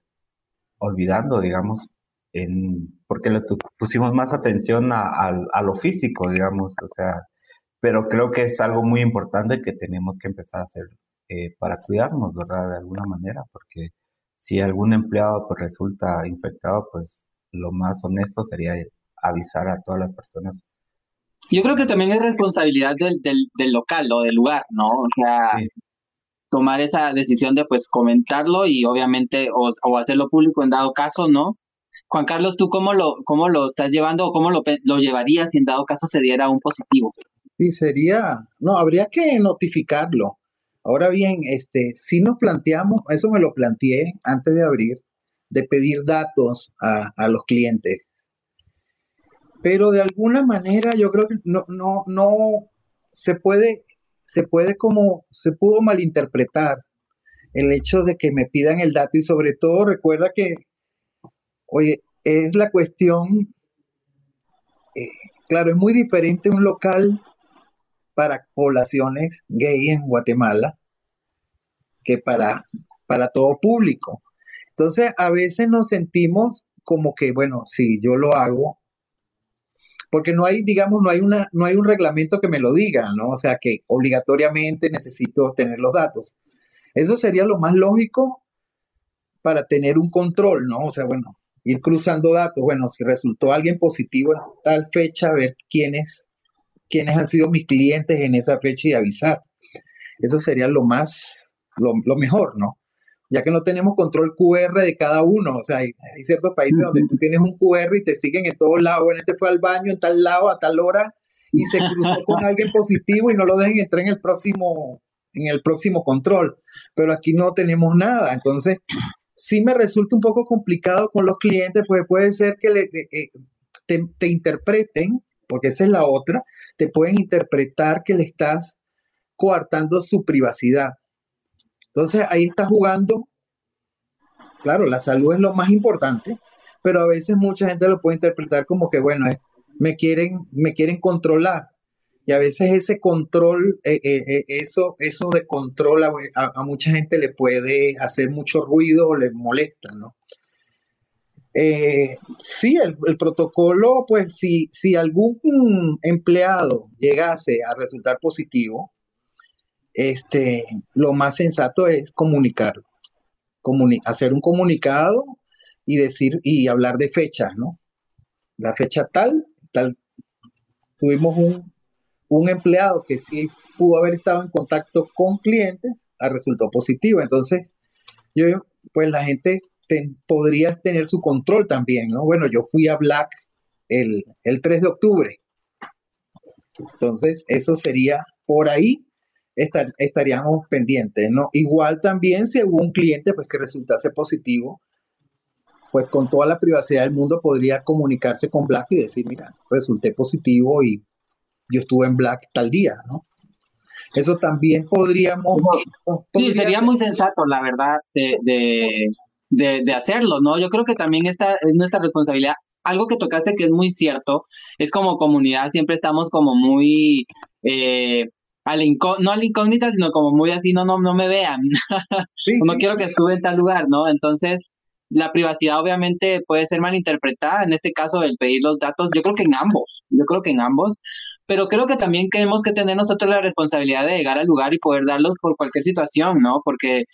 olvidando, digamos, en, porque le pusimos más atención a, a, lo físico, digamos, o sea, pero creo que es algo muy importante que tenemos que empezar a hacer eh, para cuidarnos, ¿verdad? De alguna manera, porque si algún empleado pues resulta infectado, pues lo más honesto sería avisar a todas las personas. Yo creo que también es responsabilidad del, del, local o del lugar, ¿no? O sea, tomar esa decisión de pues comentarlo y obviamente o, o, hacerlo público en dado caso, ¿no? Juan Carlos, ¿tú cómo lo, cómo lo estás llevando o cómo lo, lo llevarías si en dado caso se diera un positivo? Sí, sería, no, habría que notificarlo. Ahora bien, este, si nos planteamos, eso me lo planteé antes de abrir, de pedir datos a, a los clientes. Pero de alguna manera yo creo que no, no, no se puede, se puede como, se pudo malinterpretar el hecho de que me pidan el dato y sobre todo recuerda que, oye, es la cuestión, eh, claro, es muy diferente un local para poblaciones gay en Guatemala que para, para todo público. Entonces, a veces nos sentimos como que, bueno, si yo lo hago, porque no hay, digamos, no hay, una, no hay un reglamento que me lo diga, ¿no? O sea, que obligatoriamente necesito tener los datos. Eso sería lo más lógico para tener un control, ¿no? O sea, bueno, ir cruzando datos. Bueno, si resultó alguien positivo en tal fecha, ver quiénes quiénes han sido mis clientes en esa fecha y avisar. Eso sería lo más, lo, mejor, ¿no? Ya que no tenemos control QR de cada uno, o sea, hay, ciertos países donde tú tienes un QR y te siguen en todos lados, bueno, este fue al baño en tal lado a tal hora y se cruzó con alguien positivo y no lo dejen entrar en el próximo en el próximo control, pero aquí no tenemos nada, entonces sí me resulta un poco complicado con los clientes, pues puede ser que le, eh, eh, te, te interpreten porque esa es la otra, te pueden interpretar que le estás coartando su privacidad. Entonces ahí estás jugando, claro, la salud es lo más importante, pero a veces mucha gente lo puede interpretar como que, bueno, me, quieren, me quieren controlar. Y a veces ese control, eh, eh, eh, eso, eso de control a, mucha gente le puede hacer mucho ruido o le molesta, ¿no? Sí, el, protocolo, pues si, si algún empleado llegase a resultar positivo, este, lo más sensato es comunicarlo, hacer un comunicado y decir y hablar de fechas, ¿no? La fecha tal, tal. Tuvimos un, un empleado que sí pudo haber estado en contacto con clientes, a resultó positivo. Entonces, yo, pues la gente podrías tener su control también, ¿no? Bueno, yo fui a Black el, 3 de octubre. Entonces, eso sería por ahí estaríamos pendientes, ¿no? Igual también si algún cliente pues que resultase positivo, pues con toda la privacidad del mundo podría comunicarse con Black y decir, mira, resulté positivo y yo estuve en Black tal día, ¿no? Eso también podríamos... Sí, sería muy sensato, la verdad, de, de, de hacerlo, ¿no? Yo creo que también esta es nuestra responsabilidad. Algo que tocaste que es muy cierto, es como comunidad siempre estamos como muy, eh, al no al incógnita, sino como muy así, no, no, no me vean, no quiero que estuve en tal lugar, ¿no? Entonces, la privacidad obviamente puede ser malinterpretada, en este caso el pedir los datos, yo creo que en ambos, yo creo que en ambos, pero creo que también tenemos que tener nosotros la responsabilidad de llegar al lugar y poder darlos por cualquier situación, ¿no? Porque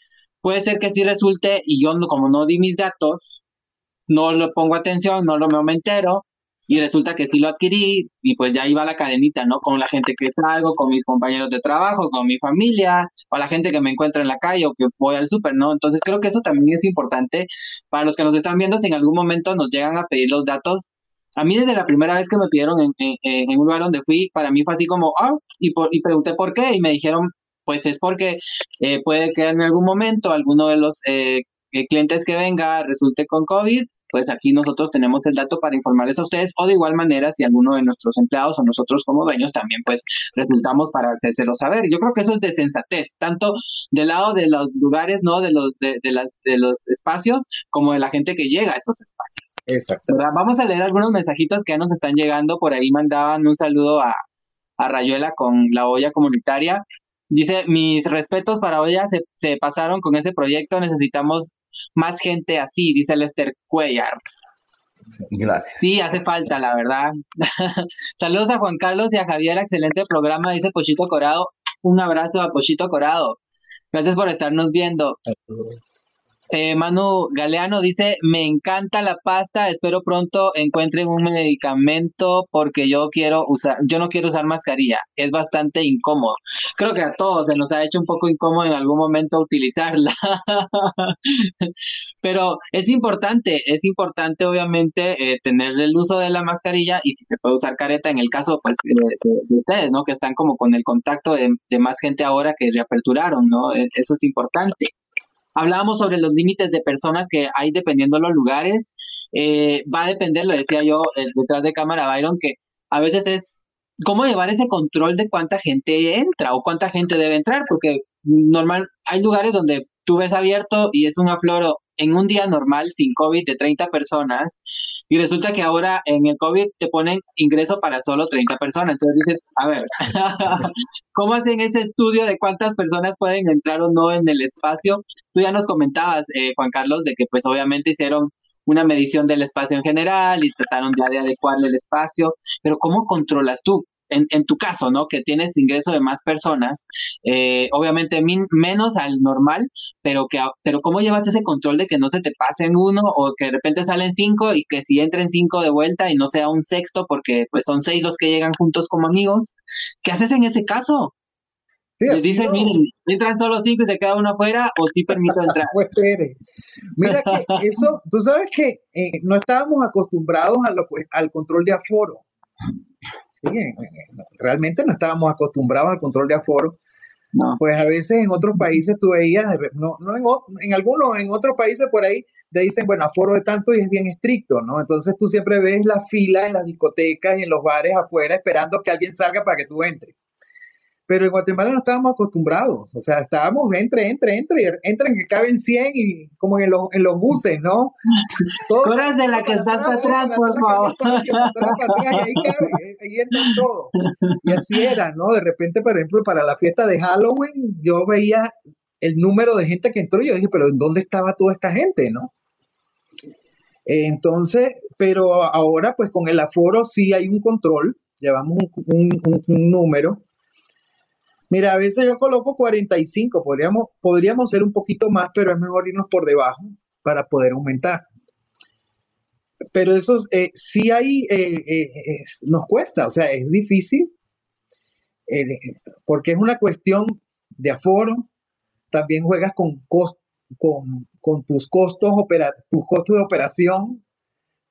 puede ser que sí resulte y yo como no di mis datos, no le pongo atención, no lo me entero y resulta que sí lo adquirí y pues ya iba la cadenita, ¿no? Con la gente que salgo, con mis compañeros de trabajo, con mi familia, o la gente que me encuentra en la calle o que voy al súper, ¿no? Entonces creo que eso también es importante para los que nos están viendo, si en algún momento nos llegan a pedir los datos. A mí desde la primera vez que me pidieron en, en, un lugar donde fui, para mí fue así como, ah, y, por, y pregunté por qué y me dijeron, pues es porque eh, puede que en algún momento alguno de los eh, eh, clientes que venga resulte con COVID, pues aquí nosotros tenemos el dato para informarles a ustedes o de igual manera si alguno de nuestros empleados o nosotros como dueños también pues resultamos para hacérselo saber. Yo creo que eso es de sensatez, tanto del lado de los lugares, ¿no? De los, de, las, de los espacios como de la gente que llega a esos espacios. Exacto. Vamos a leer algunos mensajitos que ya nos están llegando. Por ahí mandaban un saludo a, a Rayuela con la olla comunitaria. Dice, mis respetos para olla se, se pasaron con ese proyecto, necesitamos más gente así, dice Lester Cuellar. Gracias. Sí, hace falta, la verdad. Saludos a Juan Carlos y a Javier, excelente programa, dice Pochito Corado. Un abrazo a Pochito Corado. Gracias por estarnos viendo. Eh, Manu Galeano dice, me encanta la pasta, espero pronto encuentren un medicamento porque yo quiero usar, yo no quiero usar mascarilla, es bastante incómodo. Creo que a todos se nos ha hecho un poco incómodo en algún momento utilizarla. Pero es importante, es importante obviamente eh, tener el uso de la mascarilla y si se puede usar careta en el caso pues de, ustedes, ¿no? Que están como con el contacto de, de más gente ahora que reaperturaron, ¿no? E, eso es importante. Hablábamos sobre los límites de personas que hay dependiendo de los lugares. Eh, va a depender, lo decía yo eh, detrás de cámara, Byron, que a veces es cómo llevar ese control de cuánta gente entra o cuánta gente debe entrar, porque normal, hay lugares donde tú ves abierto y es un afloro en un día normal sin COVID de 30 personas y resulta que ahora en el COVID te ponen ingreso para solo 30 personas. Entonces dices, a ver, ¿cómo hacen ese estudio de cuántas personas pueden entrar o no en el espacio? Tú ya nos comentabas, eh, Juan Carlos, de que pues obviamente hicieron una medición del espacio en general y trataron ya de adecuarle el espacio, pero ¿cómo controlas tú? En, en, tu caso, ¿no? Que tienes ingreso de más personas, eh, obviamente menos al normal, pero que, pero ¿cómo llevas ese control de que no se te pasen uno o que de repente salen cinco y que si entren cinco de vuelta y no sea un sexto porque pues son seis los que llegan juntos como amigos? ¿Qué haces en ese caso? Sí, Les dices, miren, entran solo cinco y se queda uno afuera o sí permito entrar. pues espere. Mira que eso, tú sabes que eh, no estábamos acostumbrados a lo, al control de aforo. Sí, realmente no estábamos acostumbrados al control de aforo. Pues a veces en otros países tú veías, no, no en, en algunos, en otros países por ahí te dicen, bueno, aforo de tanto y es bien estricto, ¿no? Entonces tú siempre ves la fila en las discotecas y en los bares afuera esperando que alguien salga para que tú entres. Pero en Guatemala no estábamos acostumbrados, o sea, estábamos, entre, entre, entre, entren que caben 100 y como en los, en los buses, ¿no? Todas de la que estás atrás, por favor. y ahí, cabe, ahí entran todos. Y así era, ¿no? De repente, por ejemplo, para la fiesta de Halloween, yo veía el número de gente que entró y yo dije, pero ¿dónde estaba toda esta gente, no? Entonces, pero ahora pues con el aforo sí hay un control, llevamos un, un, un número Mira, a veces yo coloco 45, podríamos, podríamos ser un poquito más, pero es mejor irnos por debajo para poder aumentar. Pero eso eh, sí hay, eh, eh, nos cuesta, o sea, es difícil, porque es una cuestión de aforo, también juegas con, con, con tus, costos tus costos de operación,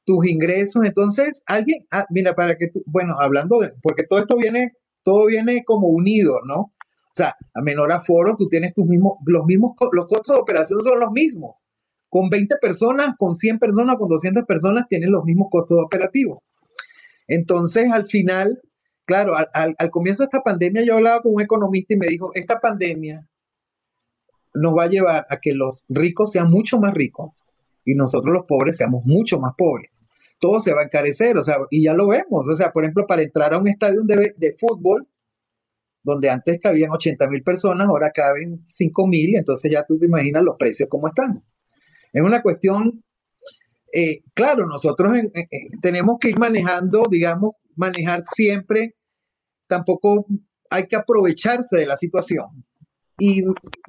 tus ingresos, entonces alguien, ah, mira, para que tú, bueno, hablando de, porque todo esto viene todo viene como unido, ¿no? O sea, a menor aforo tú tienes tus mismos, los mismos, los costos de operación son los mismos. Con 20 personas, con 100 personas, con 200 personas, tienen los mismos costos operativos. Entonces, al final, claro, al, comienzo de esta pandemia yo hablaba con un economista y me dijo, esta pandemia nos va a llevar a que los ricos sean mucho más ricos y nosotros los pobres seamos mucho más pobres todo se va a encarecer, o sea, y ya lo vemos, o sea, por ejemplo, para entrar a un estadio de, fútbol, donde antes cabían 80 mil personas, ahora caben 5 mil, entonces ya tú te imaginas los precios cómo están. Es una cuestión, eh, claro, nosotros tenemos que ir manejando, digamos, manejar siempre, tampoco hay que aprovecharse de la situación. Y,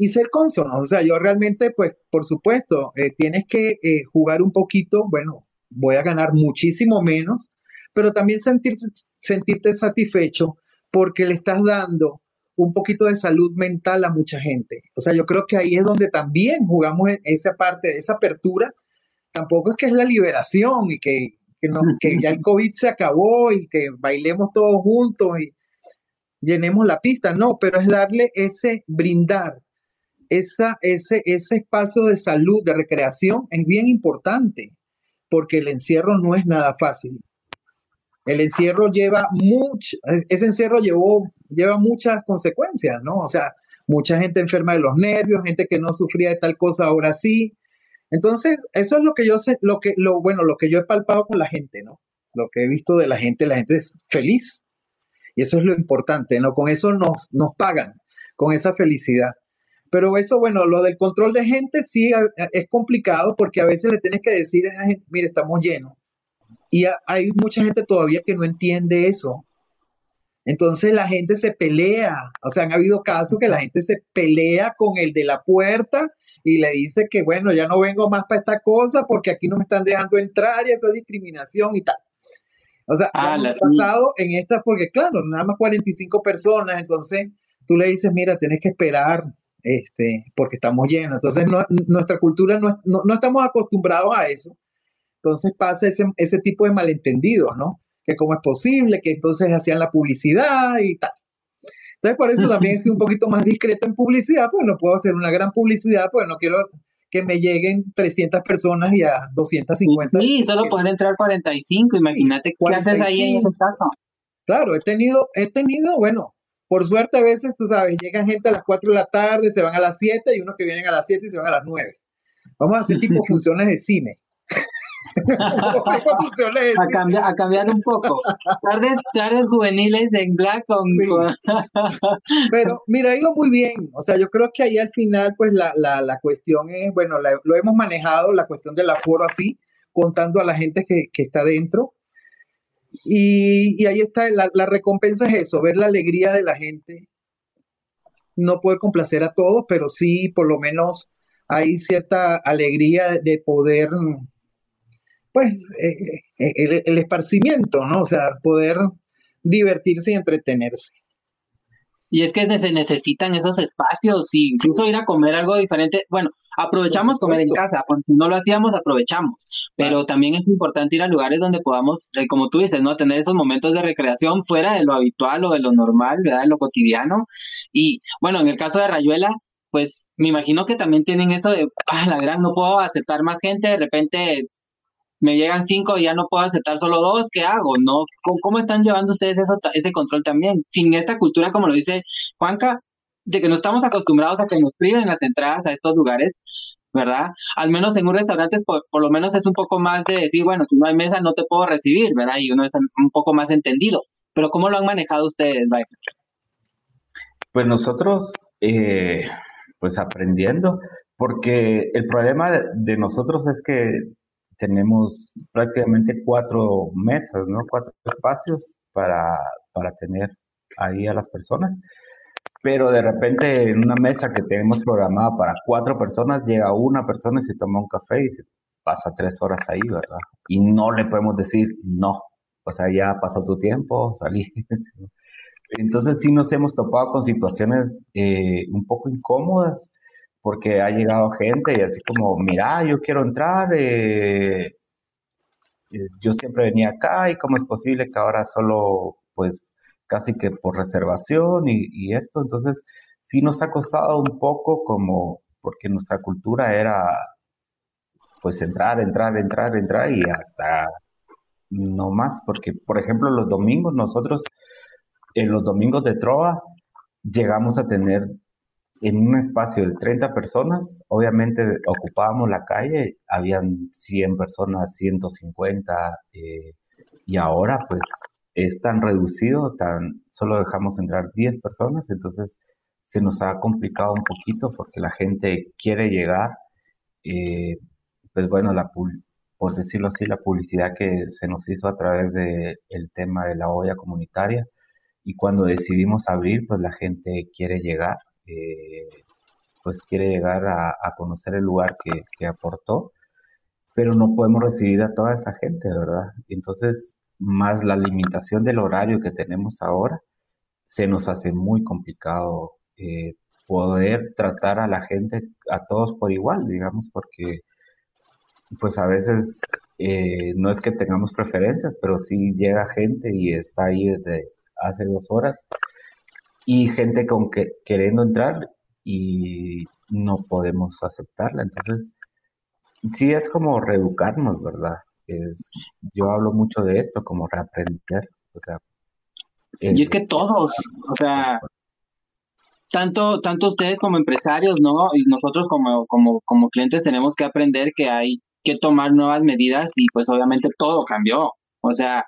ser consonos, o sea, yo realmente, pues, por supuesto, eh, tienes que eh, jugar un poquito, bueno, voy a ganar muchísimo menos, pero también sentirte, sentirte satisfecho porque le estás dando un poquito de salud mental a mucha gente. O sea, yo creo que ahí es donde también jugamos esa parte, esa apertura. Tampoco es que es la liberación y que, que ya el COVID se acabó y que bailemos todos juntos y llenemos la pista, no, pero es darle ese, brindar esa, ese, ese espacio de salud, de recreación, es bien importante, porque el encierro no es nada fácil. El encierro lleva mucho, ese encierro llevó, lleva muchas consecuencias, ¿no? O sea, mucha gente enferma de los nervios, gente que no sufría de tal cosa, ahora sí. Entonces, eso es lo que yo sé, lo que, lo bueno, lo que yo he palpado con la gente, ¿no? Lo que he visto de la gente, la gente es feliz. Y eso es lo importante, ¿no? Con eso nos, nos pagan, con esa felicidad. Pero eso, bueno, lo del control de gente sí es complicado porque a veces le tienes que decir a la gente, mire, estamos llenos. Y hay mucha gente todavía que no entiende eso. Entonces la gente se pelea, o sea, han habido casos que la gente se pelea con el de la puerta y le dice que, bueno, ya no vengo más para esta cosa porque aquí no me están dejando entrar y eso es discriminación y tal. O sea, ah, ha pasado en estas porque, claro, nada más 45 personas, entonces tú le dices, mira, tienes que esperar este, porque estamos llenos. Entonces, nuestra cultura no, no, estamos acostumbrados a eso. Entonces pasa ese, ese tipo de malentendidos, ¿no? Que cómo es posible, que entonces hacían la publicidad y tal. Entonces, por eso también soy un poquito más discreto en publicidad, pues no puedo hacer una gran publicidad, pues no quiero que me lleguen 300 personas y a 250. Sí, solo pueden entrar 45, imagínate qué haces ahí en caso. Claro, he tenido, he tenido, bueno, por suerte a veces, tú sabes, llegan gente a las 4 de la tarde, se van a las 7 y unos que vienen a las 7 y se van a las 9. Vamos a hacer tipo funciones de cine. a, cambiar, a cambiar un poco. Tardes, tardes juveniles en Black con, Pero mira, ha ido muy bien. O sea, yo creo que ahí al final, pues la, la, la cuestión es, bueno, lo hemos manejado, la cuestión del aforo así, contando a la gente que, que está dentro. Y, y ahí está, la, la recompensa es eso, ver la alegría de la gente. No poder complacer a todos, pero sí, por lo menos hay cierta alegría de poder pues, eh, eh, el, esparcimiento, ¿no? O sea, poder divertirse y entretenerse. Y es que se necesitan esos espacios, y incluso ir a comer algo diferente. Bueno, aprovechamos comer en casa, cuando no lo hacíamos, aprovechamos. Pero también es importante ir a lugares donde podamos, eh, como tú dices, ¿no? Tener esos momentos de recreación fuera de lo habitual o de lo normal, ¿verdad? De lo cotidiano. Y bueno, en el caso de Rayuela, pues me imagino que también tienen eso de, ah, la gran, no puedo aceptar más gente, de repente me llegan cinco y ya no puedo aceptar solo dos, ¿qué hago? ¿No? ¿Cómo, están llevando ustedes eso, ese control también? Sin esta cultura, como lo dice Juanca, de que no estamos acostumbrados a que nos priven las entradas a estos lugares, ¿verdad? Al menos en un restaurante, por, lo menos es un poco más de decir, bueno, si no hay mesa no te puedo recibir, ¿verdad? Y uno es un poco más entendido. Pero ¿cómo lo han manejado ustedes, Pues nosotros, eh, pues aprendiendo, porque el problema de nosotros es que tenemos prácticamente cuatro mesas, ¿no? Cuatro espacios para, para tener ahí a las personas. Pero de repente en una mesa que tenemos programada para cuatro personas, llega una persona y se toma un café y se pasa tres horas ahí, ¿verdad? Y no le podemos decir no. O sea, ya pasó tu tiempo, salí. Entonces sí nos hemos topado con situaciones eh, un poco incómodas porque ha llegado gente y así como, mira, yo quiero entrar, eh, eh, yo siempre venía acá y cómo es posible que ahora solo, pues, casi que por reservación y, esto, entonces sí nos ha costado un poco como, porque nuestra cultura era, pues, entrar, entrar, entrar, entrar y hasta no más, porque, por ejemplo, los domingos nosotros, en los domingos de Trova, llegamos a tener en un espacio de 30 personas, obviamente ocupábamos la calle, habían 100 personas, 150, eh, y ahora pues es tan reducido, tan solo dejamos entrar 10 personas, entonces se nos ha complicado un poquito porque la gente quiere llegar, eh, pues bueno, la, por decirlo así, la publicidad que se nos hizo a través del el tema de la olla comunitaria, y cuando decidimos abrir, pues la gente quiere llegar eh, pues quiere llegar a, conocer el lugar que, aportó, pero no podemos recibir a toda esa gente, ¿verdad? Entonces, más la limitación del horario que tenemos ahora, se nos hace muy complicado eh, poder tratar a la gente, a todos por igual, digamos, porque pues a veces eh, no es que tengamos preferencias, pero sí llega gente y está ahí desde hace dos horas y gente con que queriendo entrar y no podemos aceptarla. Entonces, sí es como reeducarnos, ¿verdad? Es, yo hablo mucho de esto, como reaprender, o sea. y es que todos, o sea, tanto, tanto ustedes como empresarios, ¿no? Y nosotros como, como, como clientes tenemos que aprender que hay que tomar nuevas medidas y pues obviamente todo cambió. O sea,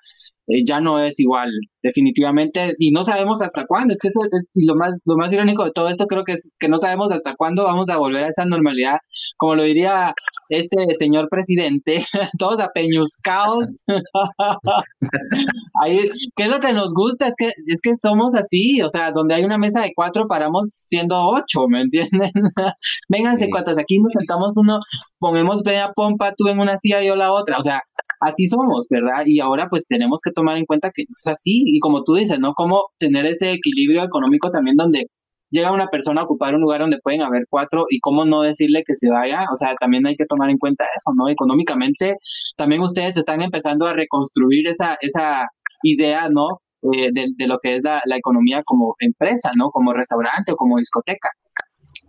eh, ya no es igual, definitivamente, y no sabemos hasta cuándo, es que eso es y lo más, lo más irónico de todo esto creo que es que no sabemos hasta cuándo vamos a volver a esa normalidad, como lo diría este señor presidente, todos apeñuscados. Ahí, ¿Qué es lo que nos gusta? Es que, es que somos así, o sea, donde hay una mesa de cuatro paramos siendo ocho, ¿me entienden? Vénganse sí. cuatas, aquí nos sentamos uno, ponemos a pompa, tú en una silla y yo la otra, o sea, así somos, ¿verdad? Y ahora pues tenemos que tomar en cuenta que es así, y como tú dices, ¿no? Cómo tener ese equilibrio económico también donde llega una persona a ocupar un lugar donde pueden haber cuatro y cómo no decirle que se vaya, o sea, también hay que tomar en cuenta eso, ¿no? Económicamente, también ustedes están empezando a reconstruir esa, esa idea, ¿no? Eh, de, de, lo que es la, la economía como empresa, ¿no? Como restaurante o como discoteca.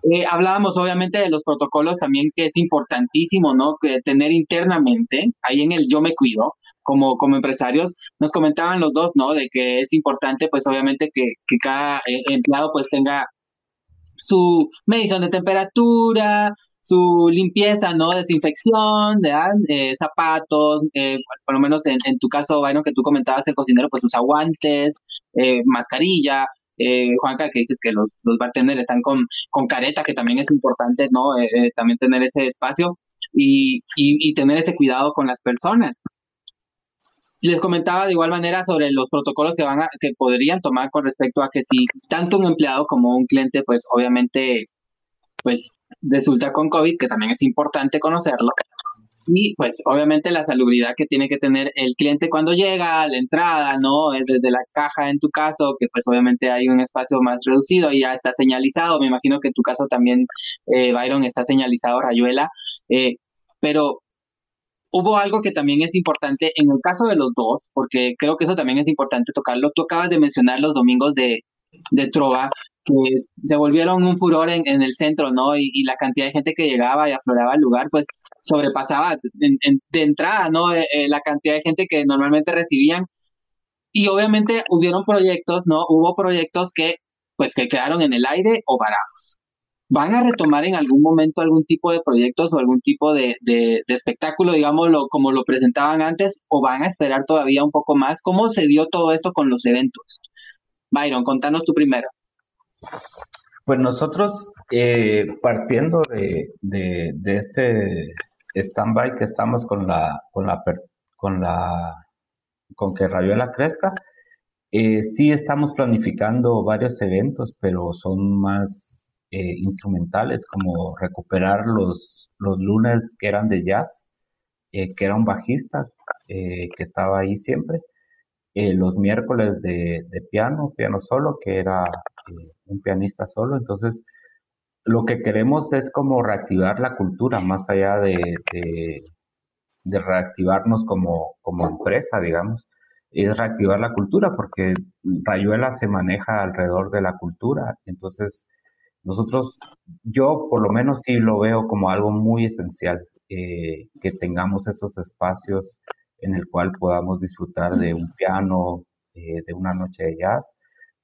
Eh, hablábamos obviamente de los protocolos también que es importantísimo, ¿no? Que tener internamente, ahí en el yo me cuido, como, como empresarios, nos comentaban los dos, ¿no? De que es importante, pues obviamente que, que cada eh, empleado pues tenga su medición de temperatura, su limpieza, ¿no? Desinfección, ¿verdad? Eh, zapatos, eh, por lo menos en, en, tu caso, Byron, que tú comentabas, el cocinero, pues sus aguantes, eh, mascarilla, eh, Juanca, que dices que los, los bartenders están con, con careta, que también es importante, ¿no? Eh, eh, también tener ese espacio y, y, y, tener ese cuidado con las personas. Les comentaba de igual manera sobre los protocolos que van a, que podrían tomar con respecto a que si tanto un empleado como un cliente, pues obviamente, pues resulta con COVID, que también es importante conocerlo, y pues obviamente la salubridad que tiene que tener el cliente cuando llega la entrada, ¿no? Desde la caja en tu caso, que pues obviamente hay un espacio más reducido y ya está señalizado, me imagino que en tu caso también, eh, Byron, está señalizado Rayuela, eh, pero hubo algo que también es importante en el caso de los dos, porque creo que eso también es importante tocarlo, tú acabas de mencionar los domingos de, de Trova, que se volvieron un furor en, en el centro, ¿no? Y, la cantidad de gente que llegaba y afloraba al lugar, pues sobrepasaba de entrada, ¿no? Eh, eh, la cantidad de gente que normalmente recibían. Y obviamente hubieron proyectos, ¿no? Hubo proyectos que, pues, que quedaron en el aire o varados. ¿Van a retomar en algún momento algún tipo de proyectos o algún tipo de, de espectáculo, digámoslo, como lo presentaban antes, o van a esperar todavía un poco más? ¿Cómo se dio todo esto con los eventos? Byron, contanos tú primero. Pues nosotros, eh, partiendo de, de, este stand-by que estamos con la, con la, con la, con que Rayuela crezca, eh, sí estamos planificando varios eventos, pero son más eh, instrumentales, como recuperar los, los lunes que eran de jazz, que era un bajista que estaba ahí siempre, los miércoles de, piano, piano solo, que era un pianista solo, entonces lo que queremos es como reactivar la cultura, más allá de, de, reactivarnos como, como empresa, digamos, es reactivar la cultura, porque Rayuela se maneja alrededor de la cultura, entonces nosotros, yo por lo menos sí lo veo como algo muy esencial, eh, que tengamos esos espacios en el cual podamos disfrutar de un piano, eh, de una noche de jazz,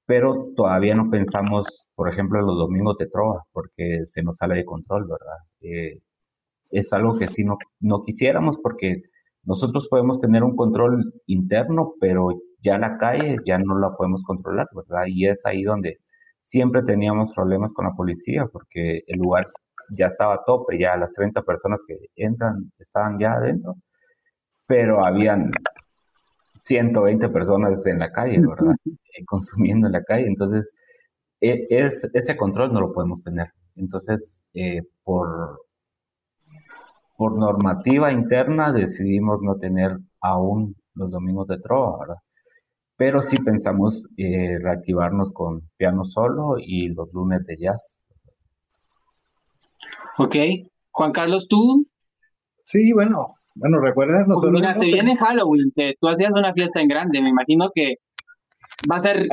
pero todavía no pensamos, por ejemplo, los domingos de trova, porque se nos sale de control, ¿verdad? Eh, es algo que sí no, no quisiéramos porque nosotros podemos tener un control interno, pero ya la calle ya no la podemos controlar, ¿verdad? Y es ahí donde siempre teníamos problemas con la policía, porque el lugar ya estaba a tope, ya las 30 personas que entran estaban ya adentro, pero habían 120 personas en la calle, ¿verdad? Consumiendo en la calle. Entonces, e, es, ese control no lo podemos tener. Entonces, eh, por, por normativa interna decidimos no tener aún los domingos de trova, ¿verdad? Pero sí pensamos eh, reactivarnos con piano solo y los lunes de jazz. Ok. Juan Carlos, ¿tú? Sí, bueno, bueno, recuerden nosotros. Mira, se viene Halloween, que tú hacías una fiesta en grande, me imagino que va a ser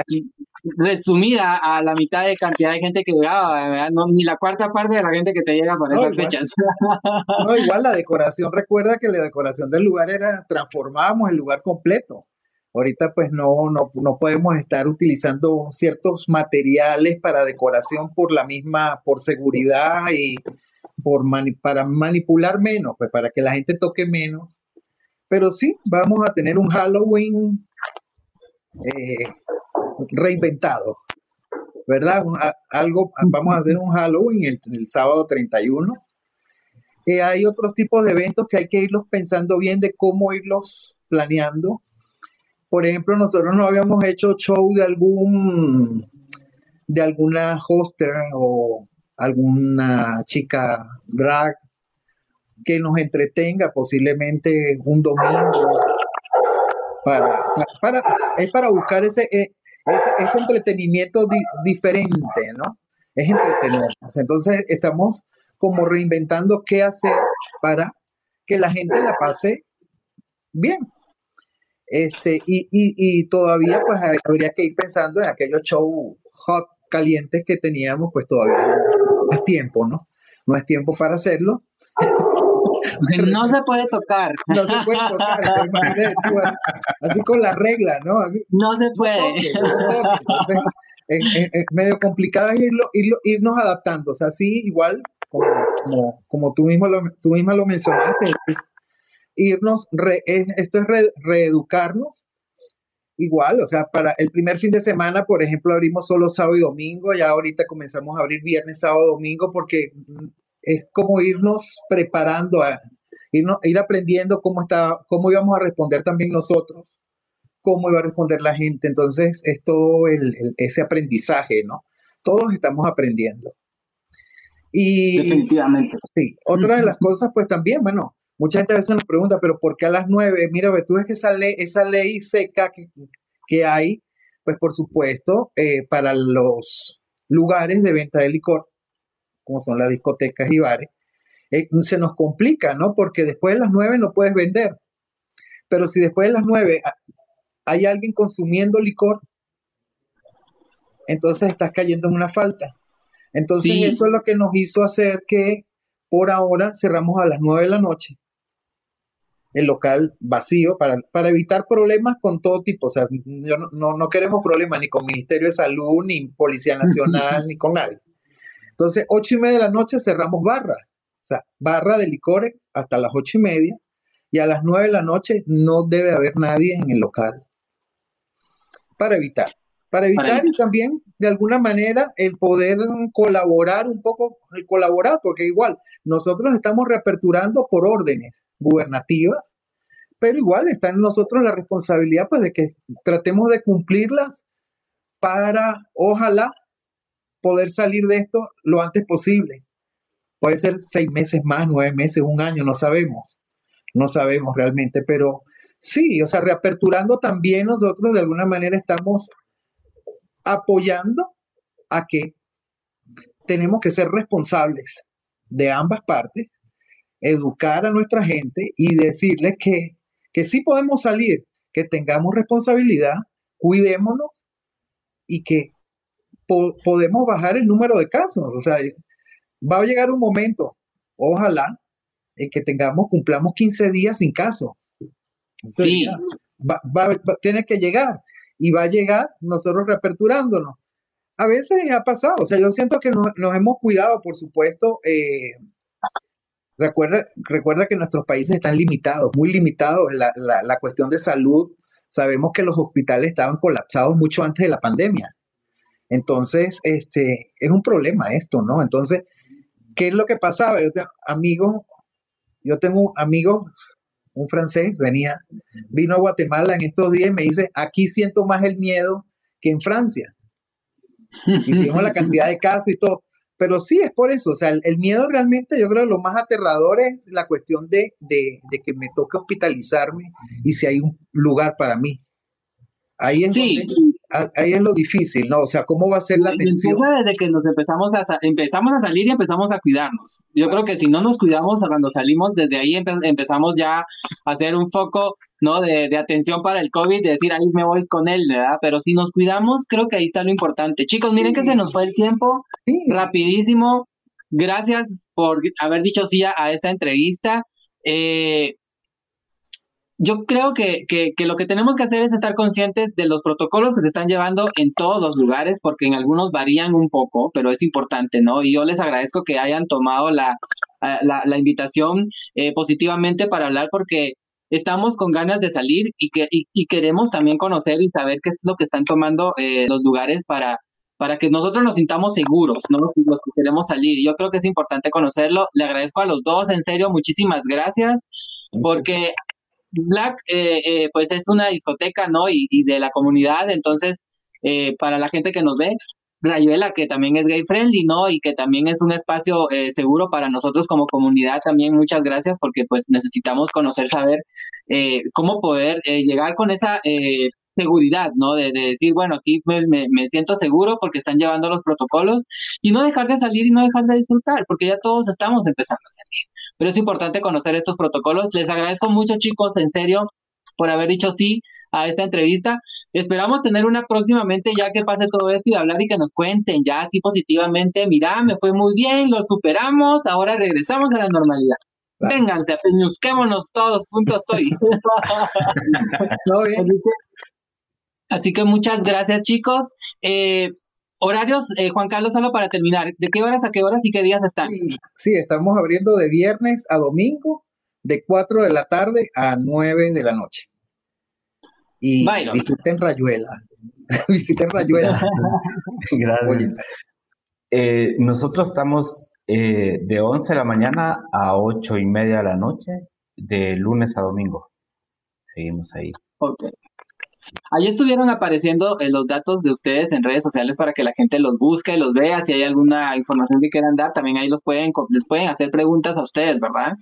resumida a la mitad de cantidad de gente que llegaba, no, ni la cuarta parte de la gente que te llega por esas fechas. No, igual la decoración, recuerda que la decoración del lugar era, transformábamos el lugar completo. Ahorita pues no, no, no podemos estar utilizando ciertos materiales para decoración por la misma, por seguridad y por para manipular menos, pues para que la gente toque menos. Pero sí, vamos a tener un Halloween eh, reinventado, ¿verdad? algo, vamos a hacer un Halloween el, el sábado 31. Eh, hay otros tipos de eventos que hay que irlos pensando bien de cómo irlos planeando por ejemplo, nosotros no habíamos hecho show de algún de alguna hoster o alguna chica drag que nos entretenga posiblemente un domingo para, es para buscar ese, e, ese, entretenimiento diferente, ¿no? Es entretenernos. Entonces estamos como reinventando qué hacer para que la gente la pase bien. Este, y, y, y todavía pues habría que ir pensando en aquellos shows hot, calientes que teníamos, pues todavía no es tiempo, ¿no? No es tiempo para hacerlo. No se puede tocar. No se puede tocar. así con la regla, ¿no? No se puede. es, medio complicado irlo, irlo, irnos adaptando. O sea, sí, igual, como, como, como tú, mismo lo, tú misma lo mencionaste, irnos, esto es reeducarnos. Igual, o sea, para el primer fin de semana, por ejemplo, abrimos solo sábado y domingo, ya ahorita comenzamos a abrir viernes, sábado, domingo, porque es como irnos preparando, a, ir aprendiendo cómo, está, cómo íbamos a responder también nosotros, cómo iba a responder la gente. Entonces, es todo ese aprendizaje, ¿no? Todos estamos aprendiendo. Y, Definitivamente. Sí, otra de las cosas, pues también, bueno, Mucha gente a veces nos pregunta, pero ¿por qué a las nueve? Mira, tú ves que esa ley, esa ley seca que, hay, pues por supuesto, eh, para los lugares de venta de licor, como son las discotecas y bares, eh, se nos complica, ¿no? Porque después de las nueve no puedes vender. Pero si después de las nueve hay alguien consumiendo licor, entonces estás cayendo en una falta. Entonces eso es lo que nos hizo hacer que por ahora cerramos a las nueve de la noche el local vacío para, para evitar problemas con todo tipo. O sea, no, no, queremos problemas ni con Ministerio de Salud, ni Policía Nacional, ni con nadie. Entonces, ocho y media de la noche cerramos barra. O sea, barra de licores hasta las ocho y media. Y a las nueve de la noche no debe haber nadie en el local. Para evitar. Para evitar y también, de alguna manera, el poder colaborar un poco, el colaborar, porque igual nosotros estamos reaperturando por órdenes gubernativas, pero igual está en nosotros la responsabilidad pues de que tratemos de cumplirlas para, ojalá, poder salir de esto lo antes posible. Puede ser seis meses más, nueve meses, un año, no sabemos. No sabemos realmente, pero sí, o sea, reaperturando también nosotros de alguna manera estamos apoyando a que tenemos que ser responsables de ambas partes, educar a nuestra gente y decirles que, que sí podemos salir, que tengamos responsabilidad, cuidémonos y que podemos bajar el número de casos. O sea, va a llegar un momento, ojalá, en que tengamos, cumplamos 15 días sin casos. sí. tiene que llegar y va a llegar nosotros reaperturándonos. A veces ha pasado, o sea, yo siento que nos, hemos cuidado, por supuesto. Eh, recuerda, recuerda que nuestros países están limitados, muy limitados en la, la, cuestión de salud. Sabemos que los hospitales estaban colapsados mucho antes de la pandemia. Entonces, este, es un problema esto, ¿no? Entonces, ¿qué es lo que pasaba? Yo tengo amigos, yo tengo amigos un francés, venía, vino a Guatemala en estos días y me dice, aquí siento más el miedo que en Francia. Hicimos la cantidad de casos y todo. Pero sí, es por eso. O sea, el, miedo realmente, yo creo que lo más aterrador es la cuestión de, de, que me toque hospitalizarme y si hay un lugar para mí. Ahí es sí ahí es lo difícil, ¿no? O sea, ¿cómo va a ser la atención? Empieza desde que nos empezamos a, empezamos a salir y empezamos a cuidarnos. Yo creo que si no nos cuidamos cuando salimos, desde ahí empezamos ya a hacer un foco ¿no? De, de, atención para el COVID, de decir, ahí me voy con él, ¿verdad? Pero si nos cuidamos, creo que ahí está lo importante. Chicos, miren que se nos fue el tiempo, rapidísimo. Gracias por haber dicho sí a, esta entrevista. Eh, yo creo que, que, que, lo que tenemos que hacer es estar conscientes de los protocolos que se están llevando en todos los lugares, porque en algunos varían un poco, pero es importante, ¿no? Y yo les agradezco que hayan tomado la, la, la invitación eh, positivamente para hablar, porque estamos con ganas de salir y, que, y, queremos también conocer y saber qué es lo que están tomando eh, los lugares para, para que nosotros nos sintamos seguros, ¿no? Los que queremos salir. Yo creo que es importante conocerlo. Le agradezco a los dos, en serio, muchísimas gracias, porque Black, eh, eh, pues es una discoteca, ¿no? Y, y de la comunidad, entonces, para la gente que nos ve, Rayuela, que también es gay friendly, ¿no? Y que también es un espacio eh, seguro para nosotros como comunidad. También muchas gracias porque pues necesitamos conocer, saber eh, cómo poder eh, llegar con esa seguridad, ¿no? De, decir, bueno, aquí pues me, me, siento seguro porque están llevando los protocolos y no dejar de salir y no dejar de disfrutar, porque ya todos estamos empezando a salir. Pero es importante conocer estos protocolos. Les agradezco mucho, chicos, en serio, por haber dicho sí a esta entrevista. Esperamos tener una próximamente ya que pase todo esto y hablar y que nos cuenten ya así positivamente, mira, me fue muy bien, lo superamos, ahora regresamos a la normalidad. Vénganse, peñusquémonos todos juntos hoy. así, que, muchas gracias chicos. Eh, horarios, eh, Juan Carlos, solo para terminar, ¿de qué horas a qué horas y qué días están? Sí, estamos abriendo de viernes a domingo, de 4 de la tarde a 9 de la noche. Y visiten Rayuela. visiten Rayuela. Gracias. Eh, nosotros estamos eh, de 11 de la mañana a 8 y media de la noche, de lunes a domingo. Seguimos ahí. Ok. Ahí estuvieron apareciendo eh, los datos de ustedes en redes sociales para que la gente los busque, los vea. Si hay alguna información que quieran dar, también ahí los pueden, les pueden hacer preguntas a ustedes, ¿verdad?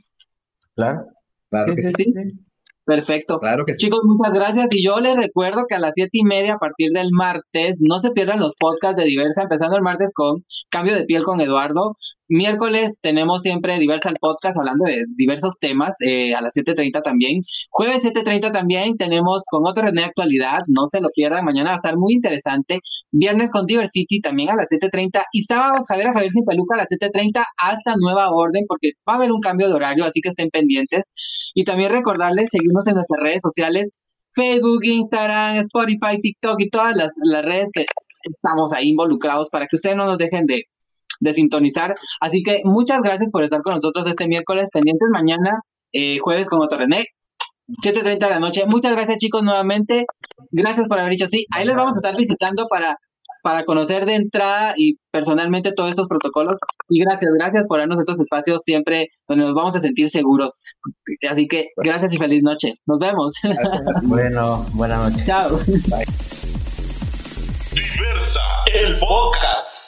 Claro. Claro sí, sí. Perfecto. Claro que Chicos, muchas gracias. Y yo les recuerdo que a las siete y media, a partir del martes, no se pierdan los podcasts de Diversa, empezando el martes con Cambio de Piel con Eduardo. Miércoles tenemos siempre Diversa el podcast hablando de diversos temas eh, a las 7.30 también. Jueves 7.30 también tenemos con otro René Actualidad, no se lo pierdan, mañana va a estar muy interesante. Viernes con Diversity también a las 7.30 y sábado Javier a Javier Sin Peluca a las 7.30 hasta nueva orden porque va a haber un cambio de horario, así que estén pendientes. Y también recordarles seguirnos en nuestras redes sociales, Facebook, Instagram, Spotify, TikTok y todas las, las redes que estamos ahí involucrados para que ustedes no nos dejen de de sintonizar. Así que muchas gracias por estar con nosotros este miércoles, pendientes mañana, eh, jueves con Otto René. 7.30 de la noche. Muchas gracias chicos nuevamente. Gracias por haber dicho sí. Ahí les vamos a estar visitando para, para conocer de entrada y personalmente todos estos protocolos. Y gracias, gracias por darnos estos espacios siempre donde nos vamos a sentir seguros. Así que gracias y feliz noche. Nos vemos. bueno, buena noche. Chao. Diversa, el podcast.